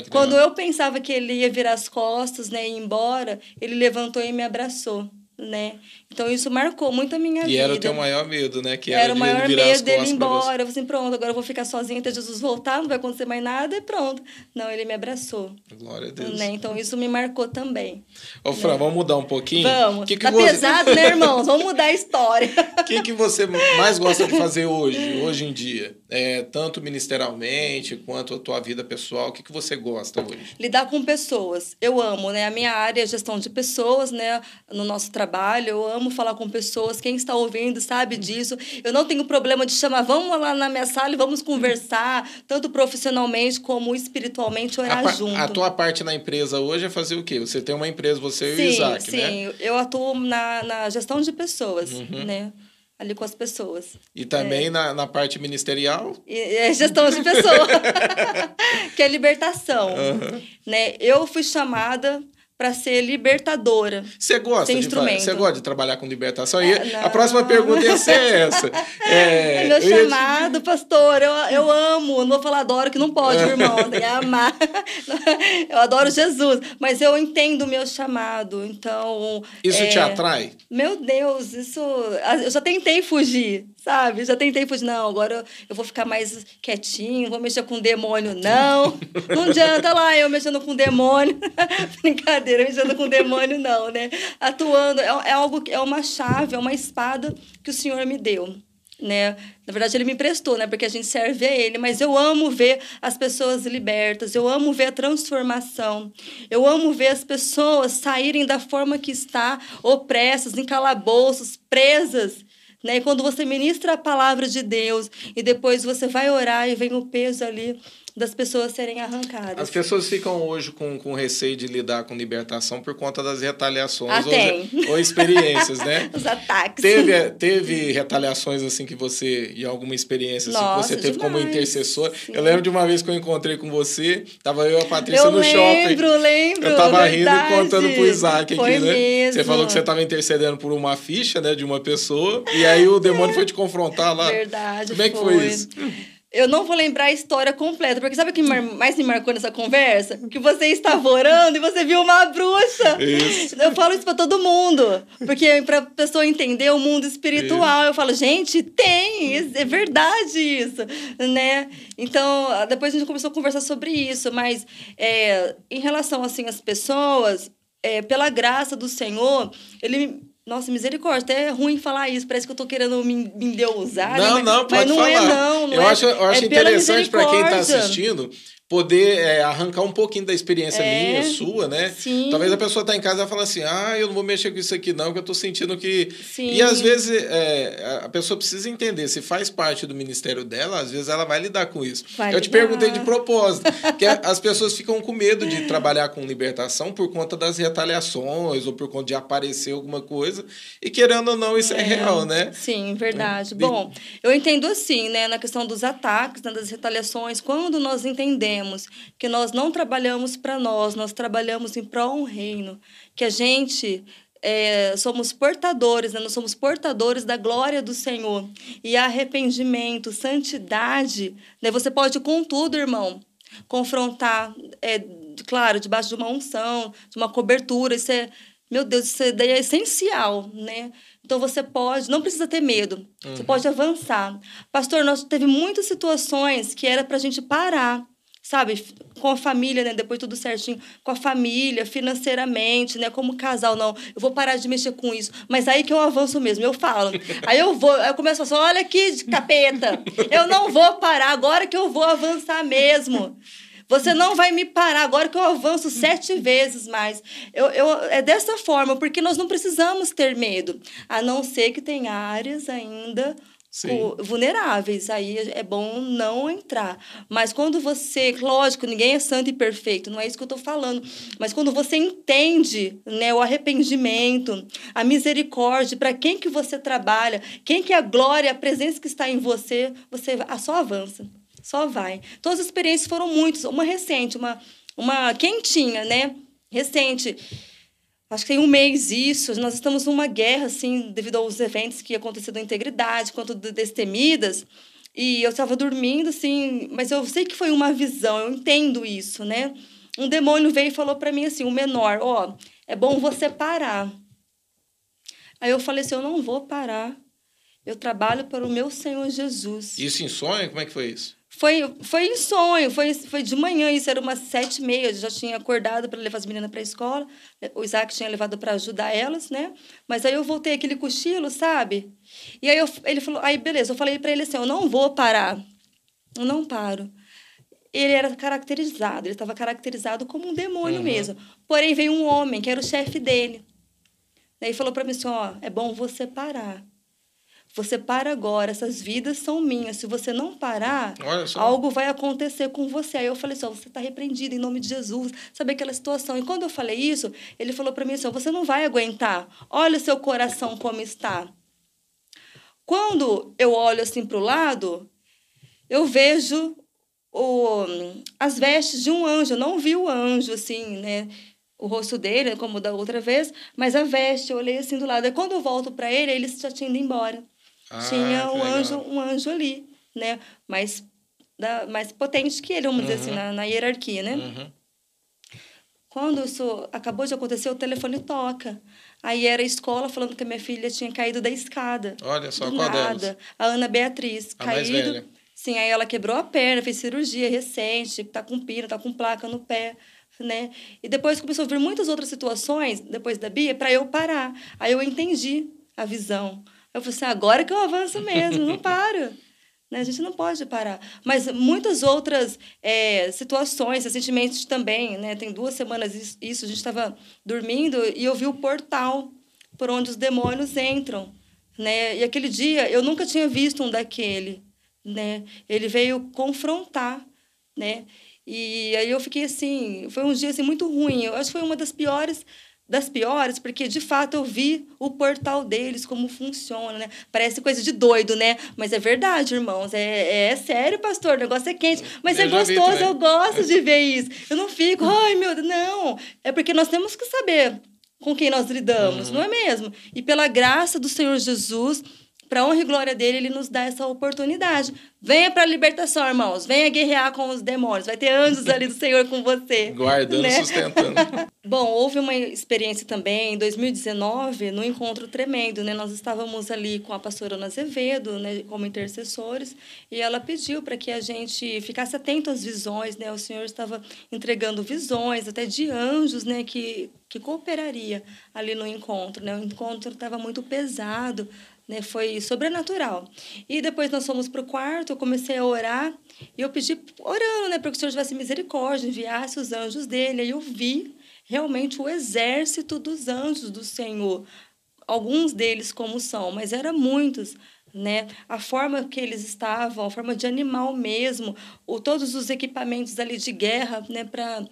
Speaker 2: Quando legal. eu pensava que ele ia virar as costas, né, e ir embora, ele levantou e me abraçou né? Então isso marcou muito a minha
Speaker 1: e
Speaker 2: vida.
Speaker 1: E era o teu maior medo, né? Que era,
Speaker 2: era o maior medo dele ir embora. Eu falei assim, pronto, agora eu vou ficar sozinha até Jesus voltar, não vai acontecer mais nada e pronto. Não, ele me abraçou.
Speaker 1: Glória a Deus.
Speaker 2: Né? Então isso me marcou também.
Speaker 1: Ô, Fran, né? vamos mudar um pouquinho?
Speaker 2: Vamos.
Speaker 1: Que que
Speaker 2: tá você... pesado, né, irmãos? Vamos mudar a história.
Speaker 1: O que, que você mais gosta de fazer hoje, hoje em dia? É, tanto ministerialmente quanto a tua vida pessoal, o que, que você gosta hoje?
Speaker 2: Lidar com pessoas. Eu amo, né? A minha área é gestão de pessoas, né? No nosso trabalho eu amo falar com pessoas, quem está ouvindo sabe disso. Eu não tenho problema de chamar, vamos lá na minha sala e vamos conversar, tanto profissionalmente como espiritualmente, orar
Speaker 1: a,
Speaker 2: junto.
Speaker 1: A tua parte na empresa hoje é fazer o quê? Você tem uma empresa, você
Speaker 2: sim,
Speaker 1: e o Isaac,
Speaker 2: sim.
Speaker 1: né?
Speaker 2: Sim, eu atuo na, na gestão de pessoas, uhum. né? Ali com as pessoas.
Speaker 1: E também é. na, na parte ministerial?
Speaker 2: E, é gestão de pessoas, que é libertação. Uhum. Né? Eu fui chamada para ser libertadora.
Speaker 1: Você gosta, de, você gosta de trabalhar com libertação? E é, a próxima pergunta ia ser essa.
Speaker 2: É, é meu chamado, pastor. Eu, eu amo. Não vou falar adoro, que não pode, irmão. Que amar. Eu adoro Jesus. Mas eu entendo o meu chamado. Então.
Speaker 1: Isso
Speaker 2: é,
Speaker 1: te atrai?
Speaker 2: Meu Deus, isso. Eu já tentei fugir sabe? Já tentei fugir, não, agora eu vou ficar mais quietinho, vou mexer com demônio, não. Não adianta lá eu mexendo com demônio. Brincadeira, mexendo com demônio, não, né? Atuando, é, é algo, é uma chave, é uma espada que o Senhor me deu. Né? Na verdade, ele me emprestou, né? Porque a gente serve a ele, mas eu amo ver as pessoas libertas, eu amo ver a transformação. Eu amo ver as pessoas saírem da forma que está, opressas, em calabouços, presas né? E quando você ministra a palavra de Deus e depois você vai orar e vem o peso ali das pessoas serem arrancadas.
Speaker 1: As pessoas ficam hoje com, com receio de lidar com libertação por conta das retaliações
Speaker 2: ah,
Speaker 1: ou, ou, experiências, né?
Speaker 2: Os ataques.
Speaker 1: Teve, teve retaliações assim que você, e alguma experiência assim,
Speaker 2: Nossa,
Speaker 1: que você teve
Speaker 2: demais.
Speaker 1: como intercessor. Sim. Eu lembro de uma vez que eu encontrei com você, tava eu e a Patrícia eu no
Speaker 2: lembro,
Speaker 1: shopping.
Speaker 2: Lembro, lembro.
Speaker 1: Eu tava
Speaker 2: verdade.
Speaker 1: rindo contando pro Isaac
Speaker 2: Foi
Speaker 1: aqui, né?
Speaker 2: Mesmo.
Speaker 1: Você falou que você tava intercedendo por uma ficha, né, de uma pessoa, e aí o demônio foi te confrontar lá.
Speaker 2: Verdade.
Speaker 1: Como é que
Speaker 2: foi,
Speaker 1: foi isso?
Speaker 2: Eu não vou lembrar a história completa, porque sabe o que mais me marcou nessa conversa? Que você estava orando e você viu uma bruxa.
Speaker 1: Isso.
Speaker 2: Eu falo isso para todo mundo, porque para pessoa entender o mundo espiritual, isso. eu falo, gente, tem, é verdade isso, né? Então, depois a gente começou a conversar sobre isso, mas é, em relação assim às pessoas, é, pela graça do Senhor, ele nossa, misericórdia, até é ruim falar isso, parece que eu tô querendo me, me endeusar.
Speaker 1: Não,
Speaker 2: né?
Speaker 1: não, pode
Speaker 2: mas não
Speaker 1: falar.
Speaker 2: é não, não
Speaker 1: eu
Speaker 2: é,
Speaker 1: acho, eu acho
Speaker 2: é
Speaker 1: interessante para quem está assistindo poder é, arrancar um pouquinho da experiência
Speaker 2: É,
Speaker 1: minha, sua, né?
Speaker 2: sim.
Speaker 1: Talvez a pessoa tá em casa e fala assim, ah, eu não vou mexer com isso aqui não, porque eu tô sentindo que...
Speaker 2: Sim.
Speaker 1: E às vezes é, a pessoa precisa entender, se faz parte do ministério dela, às vezes ela vai lidar com isso.
Speaker 2: Vai
Speaker 1: eu te
Speaker 2: lidar.
Speaker 1: perguntei de propósito, que as pessoas ficam com medo de trabalhar com libertação por conta das retaliações ou por conta de aparecer alguma coisa, e querendo ou não, isso é, real, né?
Speaker 2: Sim, verdade.
Speaker 1: É.
Speaker 2: Bom, eu entendo assim, né, na questão dos ataques, né, das retaliações, quando nós entendemos que nós não trabalhamos para nós, nós trabalhamos em prol um reino, que a gente é, somos portadores, né? nós somos portadores da glória do Senhor. E arrependimento, santidade, né? você pode com tudo, irmão, confrontar, é, claro, debaixo de uma unção, de uma cobertura, isso é, meu Deus, isso daí é essencial, né? Então você pode, não precisa ter medo, uhum. você pode avançar. Pastor, nós teve muitas situações que era para a gente parar sabe, com a família, né, depois tudo certinho, com a família, financeiramente, né, como casal, não, eu vou parar de mexer com isso, mas aí que eu avanço mesmo, eu falo, aí eu vou, aí eu começo a falar, olha aqui, capeta, eu não vou parar, agora que eu vou avançar mesmo, você não vai me parar agora que eu avanço sete vezes mais. Eu, eu, é dessa forma, porque nós não precisamos ter medo, a não ser que tem áreas ainda
Speaker 1: Sim.
Speaker 2: vulneráveis. Aí é bom não entrar. Mas quando você, lógico, ninguém é santo e perfeito, não é isso que eu estou falando. Mas quando você entende né, o arrependimento, a misericórdia, para quem que você trabalha, quem que é a glória, a presença que está em você, você só avança. Só vai. Então as experiências foram muitas. Uma recente, uma, uma quentinha, né? Recente acho que tem um mês isso, nós estamos numa guerra, assim, devido aos eventos que aconteceram da integridade, quanto de destemidas, e eu estava dormindo, assim, mas eu sei que foi uma visão, eu entendo isso, né? Um demônio veio e falou para mim assim, o menor, ó, oh, é bom você parar. Aí eu falei assim, eu não vou parar, eu trabalho para o meu Senhor Jesus.
Speaker 1: Isso em sonho? Como é que foi isso?
Speaker 2: Foi, foi em sonho, foi, foi de manhã, isso era umas sete e meia, eu já tinha acordado para levar as meninas para a escola, o Isaac tinha levado para ajudar elas, né? Mas aí eu voltei aquele cochilo, sabe? E aí eu, ele falou, aí beleza, eu falei para ele assim, eu não vou parar, eu não paro. Ele era caracterizado, ele estava caracterizado como um demônio
Speaker 1: uhum.
Speaker 2: mesmo. Porém, veio um homem, que era o chefe dele, Aí falou para mim assim, ó, é bom você parar. Você para agora, essas vidas são minhas. Se você não parar, algo vai acontecer com você. Aí eu falei assim: você está repreendido em nome de Jesus. Sabe aquela situação? E quando eu falei isso, ele falou para mim assim: você não vai aguentar. Olha o seu coração como está. Quando eu olho assim para o lado, eu vejo o, as vestes de um anjo. Eu não vi o anjo assim, né? O rosto dele, como da outra vez, mas a veste, eu olhei assim do lado. E quando eu volto para ele, ele já tinha ido embora. Ah, tinha um anjo, um anjo ali, né? Mais, da, mais potente que ele, vamos uhum. dizer assim, uhum. na, na hierarquia, né? Uhum. Quando isso acabou de acontecer, o telefone toca. Aí era a escola falando que a minha filha tinha caído da escada.
Speaker 1: Olha só, qual nada. delas?
Speaker 2: A Ana Beatriz. A caído. Mais velha. Sim, aí ela quebrou a perna, fez cirurgia recente, tá com pino, tá com placa no pé, né? E depois começou a vir muitas outras situações, depois da Bia, para eu parar. Aí eu entendi a visão. Eu falei assim, agora que eu avanço mesmo, não paro. Né? A gente não pode parar. Mas muitas outras é, situações, recentemente também, né? tem duas semanas isso, a gente estava dormindo e eu vi o portal por onde os demônios entram. Né? E aquele dia eu nunca tinha visto um daquele. Né? Ele veio confrontar. Né? E aí eu fiquei assim, foi um dia assim, muito ruim. Eu acho que foi uma das piores das piores, porque de fato eu vi o portal deles, como funciona, né? Parece coisa de doido, né? Mas é verdade, irmãos. É, é sério, pastor, o negócio é quente. Mas eu é gostoso, eu gosto de ver isso. Eu não fico, ai meu Deus, não. É porque nós temos que saber com quem nós lidamos, uhum. não é mesmo? E pela graça do Senhor Jesus, para honra e glória dele, ele nos dá essa oportunidade. Venha para a libertação, irmãos. Venha guerrear com os demônios. Vai ter anjos ali do Senhor com você.
Speaker 1: Guardando, né? sustentando.
Speaker 2: Bom, houve uma experiência também em 2019, no encontro tremendo, né? Nós estávamos ali com a pastora Ana Azevedo, né, como intercessores, e ela pediu para que a gente ficasse atento às visões, né? O Senhor estava entregando visões, até de anjos, né, que que cooperaria ali no encontro, né? O encontro estava muito pesado, né? Foi sobrenatural. E depois nós fomos para o quarto, eu comecei a orar e eu pedi, orando, né, para que o Senhor tivesse misericórdia, enviasse os anjos dele. Aí eu vi realmente o exército dos anjos do Senhor. Alguns deles como são, mas eram muitos. Né? A forma que eles estavam, a forma de animal mesmo, o, todos os equipamentos ali de guerra, né, para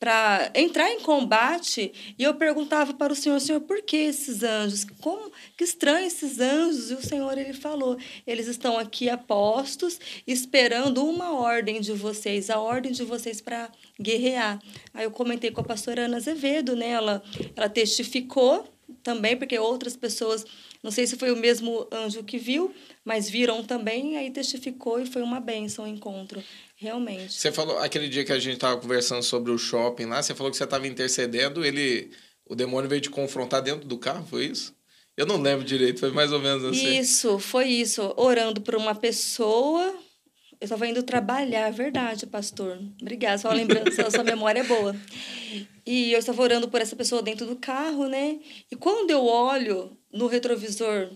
Speaker 2: para entrar em combate, e eu perguntava para o Senhor, Senhor, por que esses anjos? Como que estranho esses anjos? E o Senhor ele falou, eles estão aqui apostos, esperando uma ordem de vocês, a ordem de vocês para guerrear. Aí eu comentei com a pastora Ana Azevedo, né? Ela, ela testificou também, porque outras pessoas, não sei se foi o mesmo anjo que viu, mas viram também, aí testificou e foi uma benção o encontro. Realmente.
Speaker 1: Você falou, aquele dia que a gente estava conversando sobre o shopping lá, você falou que você estava intercedendo, ele, o demônio veio te confrontar dentro do carro, foi isso? Eu não lembro direito, foi mais ou menos assim.
Speaker 2: Isso, foi isso. Orando por uma pessoa. Eu estava indo trabalhar, verdade, pastor. Obrigada, sua lembrança, sua memória é boa. E eu estava orando por essa pessoa dentro do carro, né? E quando eu olho no retrovisor,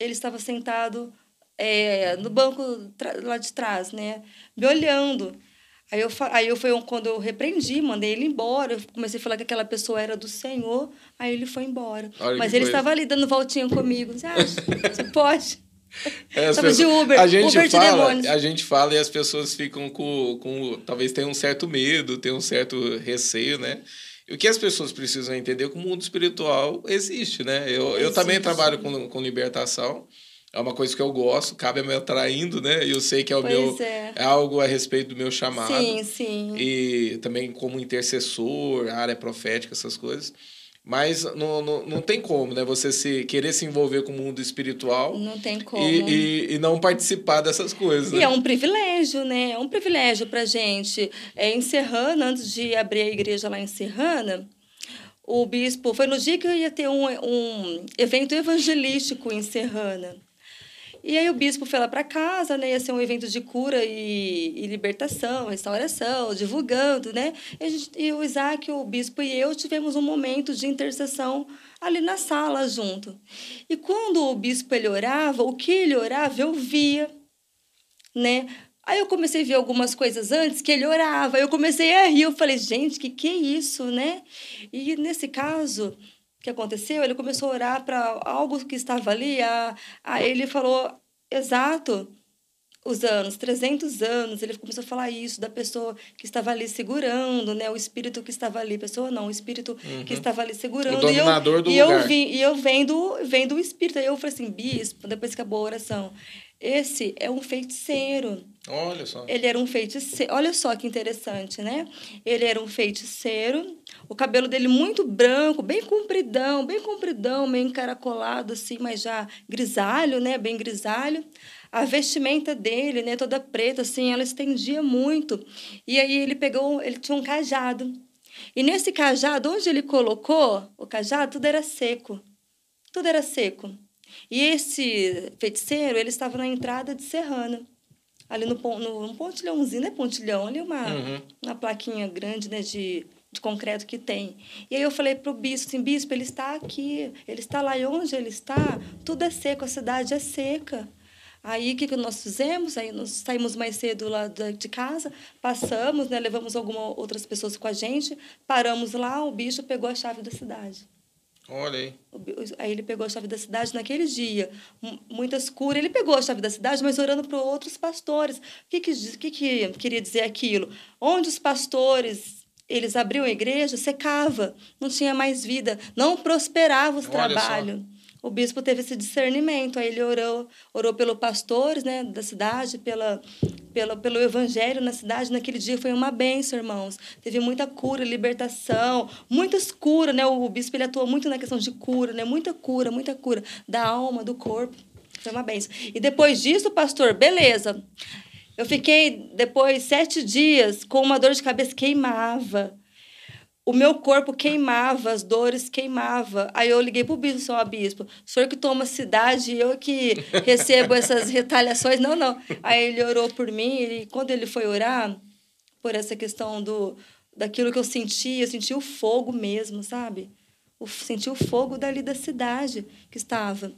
Speaker 2: ele estava sentado é, no banco lá de trás, né? Me olhando. Aí eu, aí eu foi quando eu repreendi, mandei ele embora. Eu comecei a falar que aquela pessoa era do Senhor. Aí ele foi embora. Olha Mas ele estava ali dando voltinha comigo. Você acha? Você pode?
Speaker 1: É, pessoas, de Uber, a gente Uber fala, de A gente fala e as pessoas ficam com, com. Talvez tenham um certo medo, tenham um certo receio, né? E o que as pessoas precisam entender é que o mundo espiritual existe, né? Eu, existe. eu também trabalho com, com libertação é uma coisa que eu gosto, cabe me atraindo, né? E eu sei que é o pois meu é. é. algo a respeito do meu chamado.
Speaker 2: Sim, sim.
Speaker 1: E também como intercessor, área profética, essas coisas. Mas não, não, não tem como, né? Você se querer se envolver com o mundo espiritual.
Speaker 2: Não tem como.
Speaker 1: E, e, e não participar dessas coisas.
Speaker 2: E
Speaker 1: né?
Speaker 2: é um privilégio, né? É um privilégio pra gente. É, em Serrana, antes de abrir a igreja lá em Serrana, o bispo. Foi no dia que eu ia ter um, um evento evangelístico em Serrana. E aí o bispo foi lá para casa, né? Ia ser um evento de cura e, e libertação, restauração, divulgando, né? E, gente, e, o Isaac, o bispo e eu tivemos um momento de intercessão ali na sala junto. E quando o bispo ele orava, o que ele orava, eu via, né? Aí eu comecei a ver algumas coisas antes que ele orava. Eu comecei a rir, eu falei, gente, que que é isso, né? E nesse caso, que aconteceu, ele começou a orar para algo que estava ali, a, a, ele falou exato os anos, 300 anos, ele começou a falar isso da pessoa que estava ali segurando, né? O espírito que estava ali, pessoa não, o espírito uhum. que estava ali segurando. O
Speaker 1: dominador
Speaker 2: e eu,
Speaker 1: do
Speaker 2: e
Speaker 1: lugar.
Speaker 2: Eu vim, e eu vendo, vendo o espírito. Aí eu falei assim, bispo, depois que acabou a oração, esse é um feiticeiro.
Speaker 1: Olha só.
Speaker 2: Ele era um feiticeiro. Olha só que interessante, né? Ele era um feiticeiro. O cabelo dele muito branco, bem compridão, bem compridão, meio encaracolado assim, mas já grisalho, né? Bem grisalho. A vestimenta dele, né, toda preta assim, ela estendia muito. E aí ele pegou, ele tinha um cajado. E nesse cajado, onde ele colocou o cajado, tudo era seco. Tudo era seco. E esse feiticeiro, ele estava na entrada de Serrana ali no, no, no pontilhãozinho, né? Pontilhão, ali uma, uhum. uma plaquinha grande, né? De, de concreto que tem. E aí eu falei pro bispo, assim, bispo, ele está aqui, ele está lá, e onde ele está, tudo é seco, a cidade é seca. Aí, o que, que nós fizemos? Aí, nós saímos mais cedo lá de casa, passamos, né, levamos algumas outras pessoas com a gente, paramos lá, o bicho pegou a chave da cidade.
Speaker 1: Olha aí.
Speaker 2: Aí ele pegou a chave da cidade naquele dia. Muitas curas. Ele pegou a chave da cidade, mas orando para outros pastores. O que, que, que, que queria dizer aquilo? Onde os pastores eles abriam a igreja, secava, não tinha mais vida, não prosperava os trabalhos o bispo teve esse discernimento. Aí ele orou, orou pelos pastores né, da cidade, pela, pela, pelo evangelho na cidade. Naquele dia foi uma benção, irmãos. Teve muita cura, libertação, muitas curas. Né? O bispo ele atua muito na questão de cura, né? muita cura, muita cura da alma, do corpo. Foi uma benção. E depois disso, pastor, beleza. Eu fiquei, depois, sete dias com uma dor de cabeça queimava o meu corpo queimava, as dores queimava. Aí eu liguei para o bispo, ó, bispo, o senhor que toma cidade, eu que recebo essas retaliações. Não, não. Aí ele orou por mim, e quando ele foi orar, por essa questão do daquilo que eu sentia, eu senti o fogo mesmo, sabe? Eu senti o fogo dali da cidade que estava.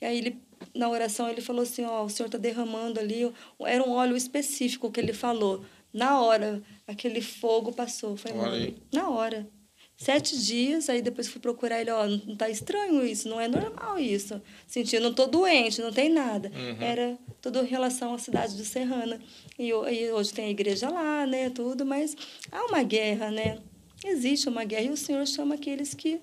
Speaker 2: E aí ele na oração ele falou assim, ó, o senhor está derramando ali, era um óleo específico que ele falou. Na hora, aquele fogo passou, foi. Na hora. Sete dias, aí depois fui procurar ele, ó, não tá estranho isso, não é normal isso. Senti, não tô doente, não tem nada. Uhum. Era tudo em relação à cidade de Serrana. E, e hoje tem a igreja lá, né, tudo, mas há uma guerra, né? Existe uma guerra e o Senhor chama aqueles que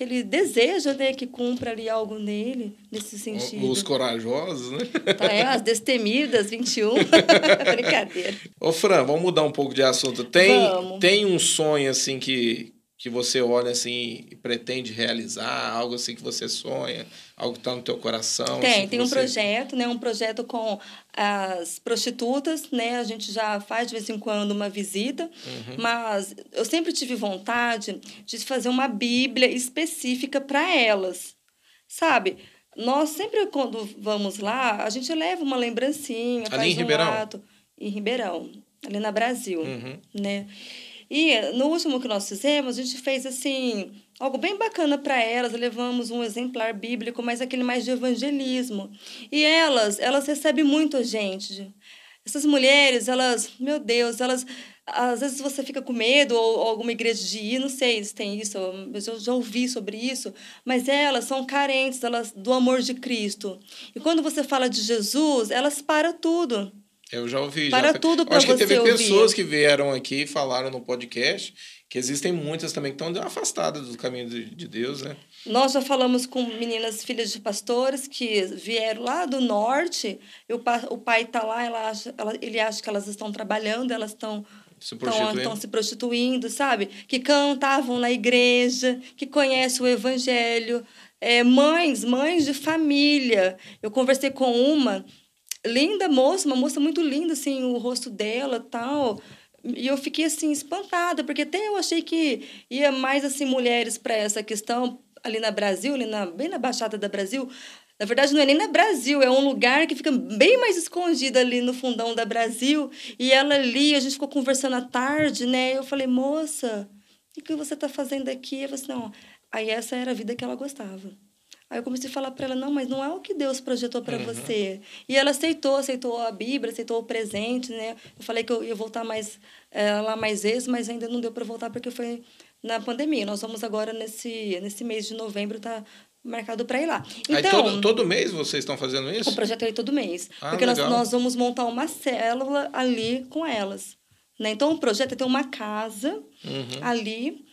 Speaker 2: que ele deseja né, que cumpra ali algo nele, nesse sentido.
Speaker 1: Os corajosos, né?
Speaker 2: Tá, é, as destemidas, 21. Brincadeira.
Speaker 1: Ô, Fran, vamos mudar um pouco de assunto. Tem, tem um sonho, assim, que, que você olha, assim, e pretende realizar? Algo, assim, que você sonha? Algo que está no teu coração?
Speaker 2: Tem,
Speaker 1: assim,
Speaker 2: tem um projeto, né? Um projeto com as prostitutas, né? A gente já faz de vez em quando uma visita, uhum. mas eu sempre tive vontade de fazer uma Bíblia específica para elas, sabe? Nós sempre, quando vamos lá, a gente leva uma lembrancinha,
Speaker 1: ali faz em um Ribeirão?
Speaker 2: ato. Em Ribeirão, ali na Brasil, uhum. né? E no último que nós fizemos, a gente fez assim algo bem bacana para elas. Levamos um exemplar bíblico, mas aquele mais de evangelismo. E elas, elas recebem muito gente. Essas mulheres, elas, meu Deus, elas às vezes você fica com medo ou, ou alguma igreja de ir, não sei se tem isso, eu já ouvi sobre isso, mas elas são carentes elas do amor de Cristo. E quando você fala de Jesus, elas param tudo.
Speaker 1: Eu já ouvi.
Speaker 2: Para
Speaker 1: já...
Speaker 2: tudo para você
Speaker 1: Acho que teve
Speaker 2: ouvir.
Speaker 1: pessoas que vieram aqui e falaram no podcast que existem muitas também que estão afastadas do caminho de, de Deus, né?
Speaker 2: Nós já falamos com meninas filhas de pastores que vieram lá do norte, e o, o pai está lá, ela acha, ela, ele acha que elas estão trabalhando, elas estão
Speaker 1: se prostituindo.
Speaker 2: Estão se prostituindo, sabe? Que cantavam na igreja, que conhecem o evangelho. É, mães, mães de família. Eu conversei com uma linda moça, uma moça muito linda, assim, o rosto dela tal. E eu fiquei, assim, espantada, porque até eu achei que ia mais, assim, mulheres para essa questão ali na Brasil, ali na, bem na Baixada da Brasil. Na verdade, não é nem na Brasil, é um lugar que fica bem mais escondido ali no fundão da Brasil. E ela ali, a gente ficou conversando à tarde, né? Eu falei, moça, o que você está fazendo aqui? Eu falei assim, não. Aí essa era a vida que ela gostava. Aí eu comecei a falar para ela, não, mas não é o que Deus projetou para uhum. você. E ela aceitou, aceitou a Bíblia, aceitou o presente, né? Eu falei que eu ia voltar mais é, lá mais vezes, mas ainda não deu para voltar porque foi na pandemia. Nós vamos agora nesse, nesse mês de novembro, tá marcado para ir lá.
Speaker 1: Então, Aí todo, todo mês vocês estão fazendo isso?
Speaker 2: O projeto é todo mês. Ah, porque nós, nós vamos montar uma célula ali com elas. Né? Então, o projeto é ter uma casa uhum. ali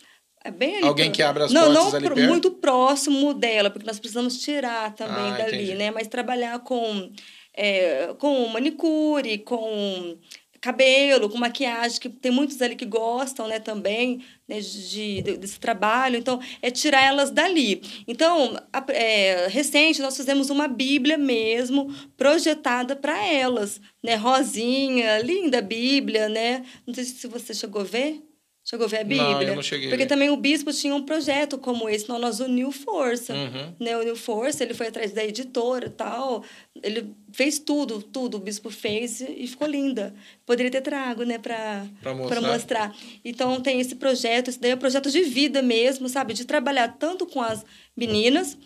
Speaker 2: é bem ali
Speaker 1: Alguém que abre as não, portas não ali perto?
Speaker 2: muito próximo dela, porque nós precisamos tirar também ah, dali, entendi. né? Mas trabalhar com, é, com manicure, com cabelo, com maquiagem, que tem muitos ali que gostam, né, também, né, de, de, desse trabalho. Então, é tirar elas dali. Então, a, é, recente, nós fizemos uma Bíblia mesmo, projetada para elas, né, rosinha, linda Bíblia, né? Não sei se você chegou a ver. Chegou a ver a Bíblia?
Speaker 1: Não, eu não cheguei.
Speaker 2: Porque também o bispo tinha um projeto como esse, então nós uniu força. Uhum. Né? Uniu força, ele foi atrás da editora e tal. Ele fez tudo, tudo o bispo fez e ficou linda. Poderia ter trago, né, para mostrar. mostrar. Então tem esse projeto, esse daí é um projeto de vida mesmo, sabe? De trabalhar tanto com as meninas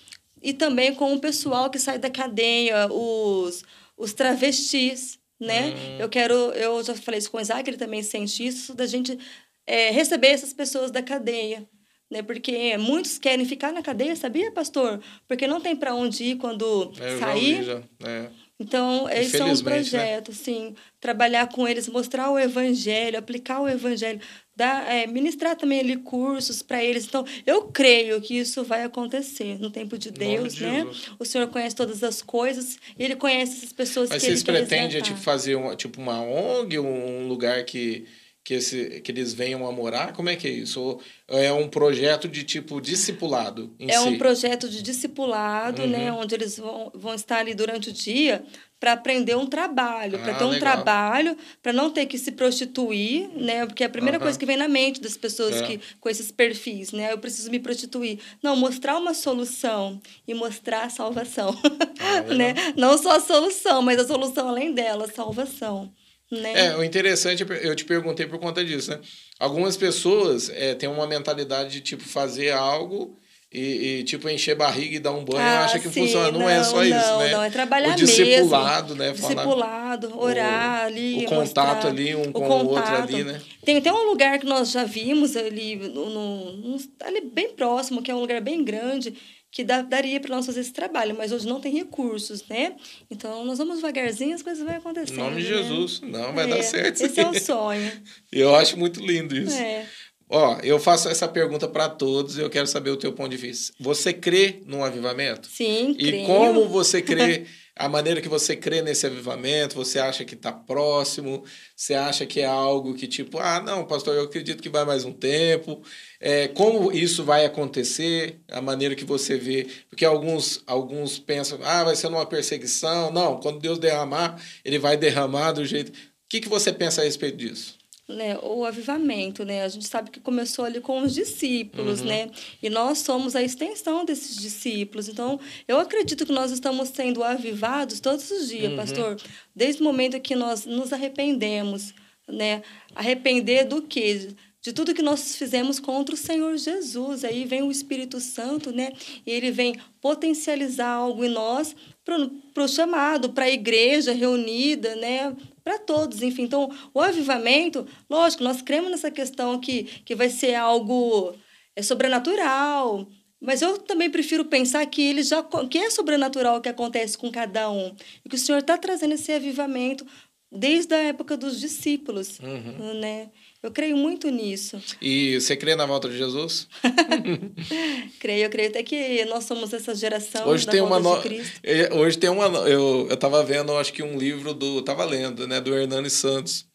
Speaker 2: e também com o pessoal que sai da cadeia, os, os travestis né? Hum. Eu quero, eu já falei isso com o Isaac, ele também sente isso, da gente é, receber essas pessoas da cadeia. Né? Porque muitos querem ficar na cadeia, sabia, pastor? Porque não tem para onde ir quando é, sair. Já, é. Então, esses são os né? projetos, né? sim. Trabalhar com eles, mostrar o evangelho, aplicar o evangelho, dar, é, ministrar também ali cursos para eles. Então, eu creio que isso vai acontecer no tempo de Deus, de né? O Senhor conhece todas as coisas, e Ele conhece essas pessoas
Speaker 1: Mas
Speaker 2: que
Speaker 1: vocês pretendem, tipo, fazer tipo, uma ONG, um lugar que que, esse, que eles venham a morar? Como é que é isso? Ou é um projeto de tipo discipulado
Speaker 2: É si? um projeto de discipulado, né, uhum. né? Onde eles vão, vão estar ali durante o dia para aprender um trabalho, ah, para ter um legal. trabalho, para não ter que se prostituir, né? Porque é a primeira uhum. coisa que vem na mente das pessoas é. que com esses perfis, né? Eu preciso me prostituir. Não, mostrar uma solução e mostrar a salvação, ah, né? Não só a solução, mas a solução além dela, a salvação. Né?
Speaker 1: É, o interessante, eu te perguntei por conta disso, né? Algumas pessoas é, têm uma mentalidade de, tipo, fazer algo e, e, tipo, encher barriga e dar um banho, ah, acha que sim, funciona. Não, não, é só
Speaker 2: não,
Speaker 1: isso,
Speaker 2: né? Não, é trabalhar
Speaker 1: o discipulado, mesmo. né?
Speaker 2: Discipulado, orar
Speaker 1: o,
Speaker 2: ali.
Speaker 1: O contato ali, um o com contato. o outro ali, né?
Speaker 2: Tem até um lugar que nós já vimos ali, no, no, ali bem próximo, que é um lugar bem grande, que dá, daria para nós fazer esse trabalho, mas hoje não tem recursos, né? Então, nós vamos devagarzinho, as coisas vão acontecendo. Em
Speaker 1: nome de
Speaker 2: né?
Speaker 1: Jesus, não, vai é, dar certo.
Speaker 2: Esse é o sonho.
Speaker 1: eu acho muito lindo isso.
Speaker 2: É.
Speaker 1: Ó, eu faço essa pergunta para todos e eu quero saber o teu ponto de vista. Você crê num avivamento?
Speaker 2: Sim,
Speaker 1: E
Speaker 2: creio.
Speaker 1: como você crê, a maneira que você crê nesse avivamento, você acha que está próximo? Você acha que é algo que tipo, ah, não, pastor, eu acredito que vai mais um tempo. É, como isso vai acontecer? A maneira que você vê. Porque alguns, alguns pensam, ah, vai ser numa perseguição. Não, quando Deus derramar, ele vai derramar do jeito... O que, que você pensa a respeito disso?
Speaker 2: Né, o avivamento, né? A gente sabe que começou ali com os discípulos, uhum. né? E nós somos a extensão desses discípulos. Então, eu acredito que nós estamos sendo avivados todos os dias, uhum. pastor, desde o momento que nós nos arrependemos, né? Arrepender do quê? de tudo que nós fizemos contra o Senhor Jesus. Aí vem o Espírito Santo, né? E ele vem potencializar algo em nós para o chamado, para a igreja reunida, né? Para todos, enfim. Então, o avivamento, lógico, nós cremos nessa questão que, que vai ser algo é, sobrenatural, mas eu também prefiro pensar que ele já que é sobrenatural o que acontece com cada um. E que o Senhor está trazendo esse avivamento desde a época dos discípulos, uhum. né? Eu creio muito nisso.
Speaker 1: E você crê na volta de Jesus?
Speaker 2: creio, eu creio até que nós somos essa geração
Speaker 1: hoje
Speaker 2: da
Speaker 1: tem
Speaker 2: volta
Speaker 1: uma no...
Speaker 2: de Cristo.
Speaker 1: É, hoje tem uma eu eu tava vendo, acho que um livro do tava lendo, né, do Hernani Santos.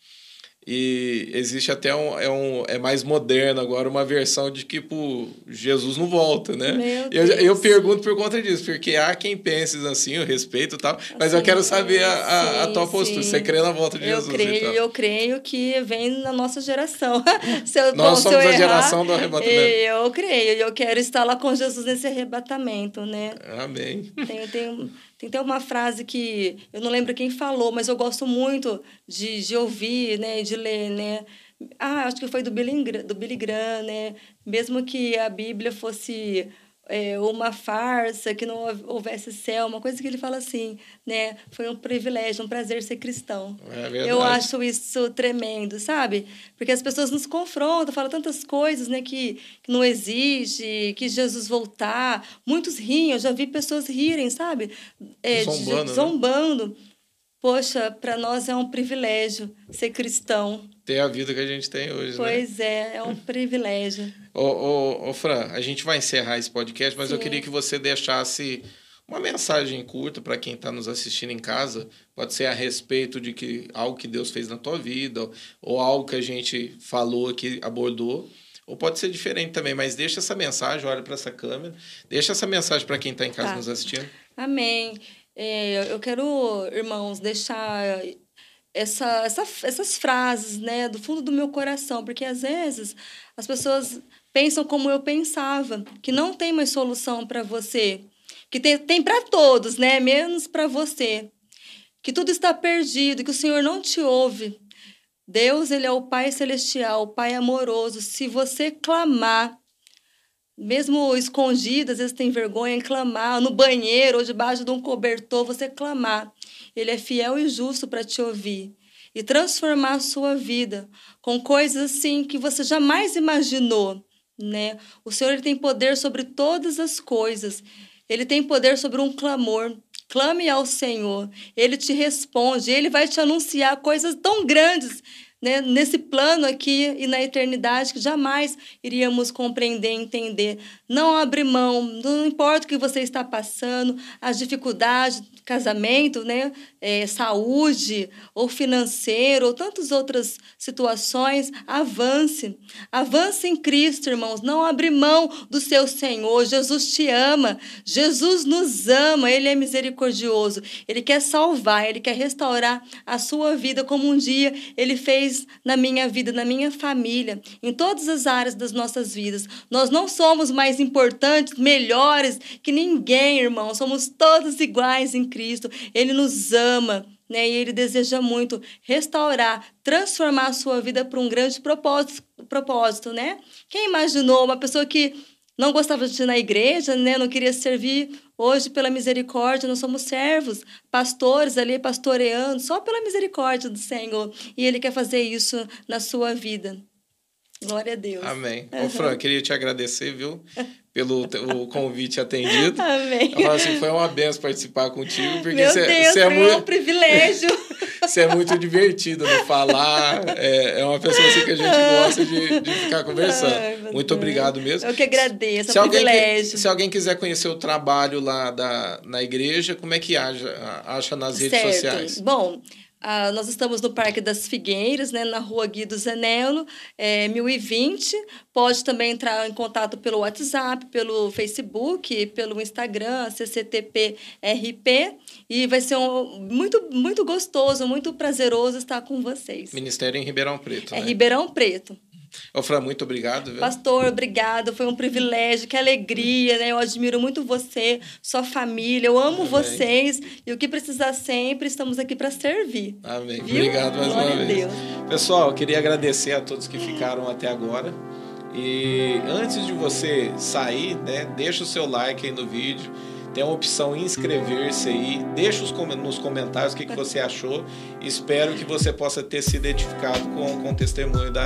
Speaker 1: E existe até um é, um. é mais moderno agora, uma versão de que tipo, Jesus não volta, né?
Speaker 2: Meu
Speaker 1: eu, eu pergunto por conta disso, porque há quem pense assim, eu respeito e tal, mas assim, eu quero saber a, a, a tua postura. Sim. Você crê na volta de
Speaker 2: eu
Speaker 1: Jesus?
Speaker 2: Creio, eu creio que vem na nossa geração.
Speaker 1: se eu, Nós bom, somos a geração do arrebatamento.
Speaker 2: Eu creio, eu quero estar lá com Jesus nesse arrebatamento, né?
Speaker 1: Amém.
Speaker 2: Tenho, tenho, tem até uma frase que eu não lembro quem falou, mas eu gosto muito de, de ouvir, né, de ler, né? Ah, acho que foi do Billy, do Billy Graham, né? Mesmo que a Bíblia fosse é, uma farsa, que não houvesse céu, uma coisa que ele fala assim, né? Foi um privilégio, um prazer ser cristão.
Speaker 1: É
Speaker 2: Eu acho isso tremendo, sabe? Porque as pessoas nos confrontam, falam tantas coisas, né? Que, que não existe, que Jesus voltar. Muitos riem, eu já vi pessoas rirem, sabe?
Speaker 1: É, zombando. De,
Speaker 2: zombando. Né? Poxa, para nós é um privilégio ser cristão.
Speaker 1: Ter a vida que a gente tem hoje,
Speaker 2: pois
Speaker 1: né?
Speaker 2: é, é um privilégio.
Speaker 1: ô, ô, ô, Fran, a gente vai encerrar esse podcast, mas Sim. eu queria que você deixasse uma mensagem curta para quem está nos assistindo em casa. Pode ser a respeito de que algo que Deus fez na tua vida, ou algo que a gente falou aqui, abordou. Ou pode ser diferente também, mas deixa essa mensagem, olha para essa câmera, deixa essa mensagem para quem está em casa tá. nos assistindo.
Speaker 2: Amém. É, eu quero, irmãos, deixar essa, essa, essas frases né, do fundo do meu coração, porque às vezes as pessoas pensam como eu pensava, que não tem mais solução para você, que tem, tem para todos, né, menos para você, que tudo está perdido, que o Senhor não te ouve. Deus, ele é o Pai celestial, o Pai amoroso. Se você clamar, mesmo escondido, às vezes tem vergonha em clamar, no banheiro ou debaixo de um cobertor, você clamar. Ele é fiel e justo para te ouvir e transformar a sua vida com coisas assim que você jamais imaginou, né? O Senhor ele tem poder sobre todas as coisas. Ele tem poder sobre um clamor. Clame ao Senhor, ele te responde, ele vai te anunciar coisas tão grandes né, nesse plano aqui e na eternidade que jamais iríamos compreender, entender. Não abre mão, não importa o que você está passando, as dificuldades, casamento, né, é, saúde ou financeiro ou tantas outras situações, avance. Avance em Cristo, irmãos. Não abre mão do seu Senhor. Jesus te ama. Jesus nos ama. Ele é misericordioso. Ele quer salvar, ele quer restaurar a sua vida como um dia ele fez na minha vida, na minha família, em todas as áreas das nossas vidas. Nós não somos mais importantes, melhores que ninguém, irmão. Somos todos iguais em Cristo. Cristo, ele nos ama, né? E ele deseja muito restaurar, transformar a sua vida para um grande propósito, propósito, né? Quem imaginou uma pessoa que não gostava de ir na igreja, né? Não queria servir. Hoje, pela misericórdia, nós somos servos, pastores ali pastoreando, só pela misericórdia do Senhor. E Ele quer fazer isso na sua vida. Glória a Deus.
Speaker 1: Amém. Ô, Fran, queria te agradecer, viu, pelo o convite atendido.
Speaker 2: Amém.
Speaker 1: Eu falo assim, foi uma benção participar contigo, porque
Speaker 2: Meu cê, Deus, cê é muito um privilégio.
Speaker 1: Você é muito divertido no falar, é, é uma pessoa assim que a gente gosta de, de ficar conversando. Ai, muito obrigado mesmo.
Speaker 2: Eu que agradeço, se é um privilégio.
Speaker 1: Que, se alguém quiser conhecer o trabalho lá da, na igreja, como é que acha, acha nas redes
Speaker 2: certo.
Speaker 1: sociais?
Speaker 2: Bom, ah, nós estamos no Parque das Figueiras, né, na rua Guido Zanello, é, 1020. Pode também entrar em contato pelo WhatsApp, pelo Facebook, pelo Instagram, CCTPRP. E vai ser um, muito, muito gostoso, muito prazeroso estar com vocês.
Speaker 1: Ministério em Ribeirão Preto.
Speaker 2: É
Speaker 1: né?
Speaker 2: Ribeirão Preto.
Speaker 1: Ô, Fran, muito obrigado. Viu?
Speaker 2: Pastor, obrigado. Foi um privilégio, que alegria, né? Eu admiro muito você, sua família. Eu amo Amém. vocês. E o que precisar sempre, estamos aqui para servir.
Speaker 1: Amém. Viu? Obrigado mais Glória uma vez. Deus. Pessoal, eu queria agradecer a todos que ficaram até agora. E antes de você sair, né, deixa o seu like aí no vídeo tem a opção inscrever-se aí. Deixa os, nos comentários o que, que você achou. Espero que você possa ter se identificado com, com o testemunho da,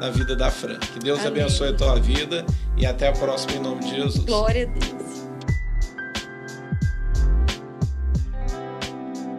Speaker 1: da vida da Fran. Que Deus Amém. abençoe a tua vida e até a próxima em nome de Jesus.
Speaker 2: Glória a Deus.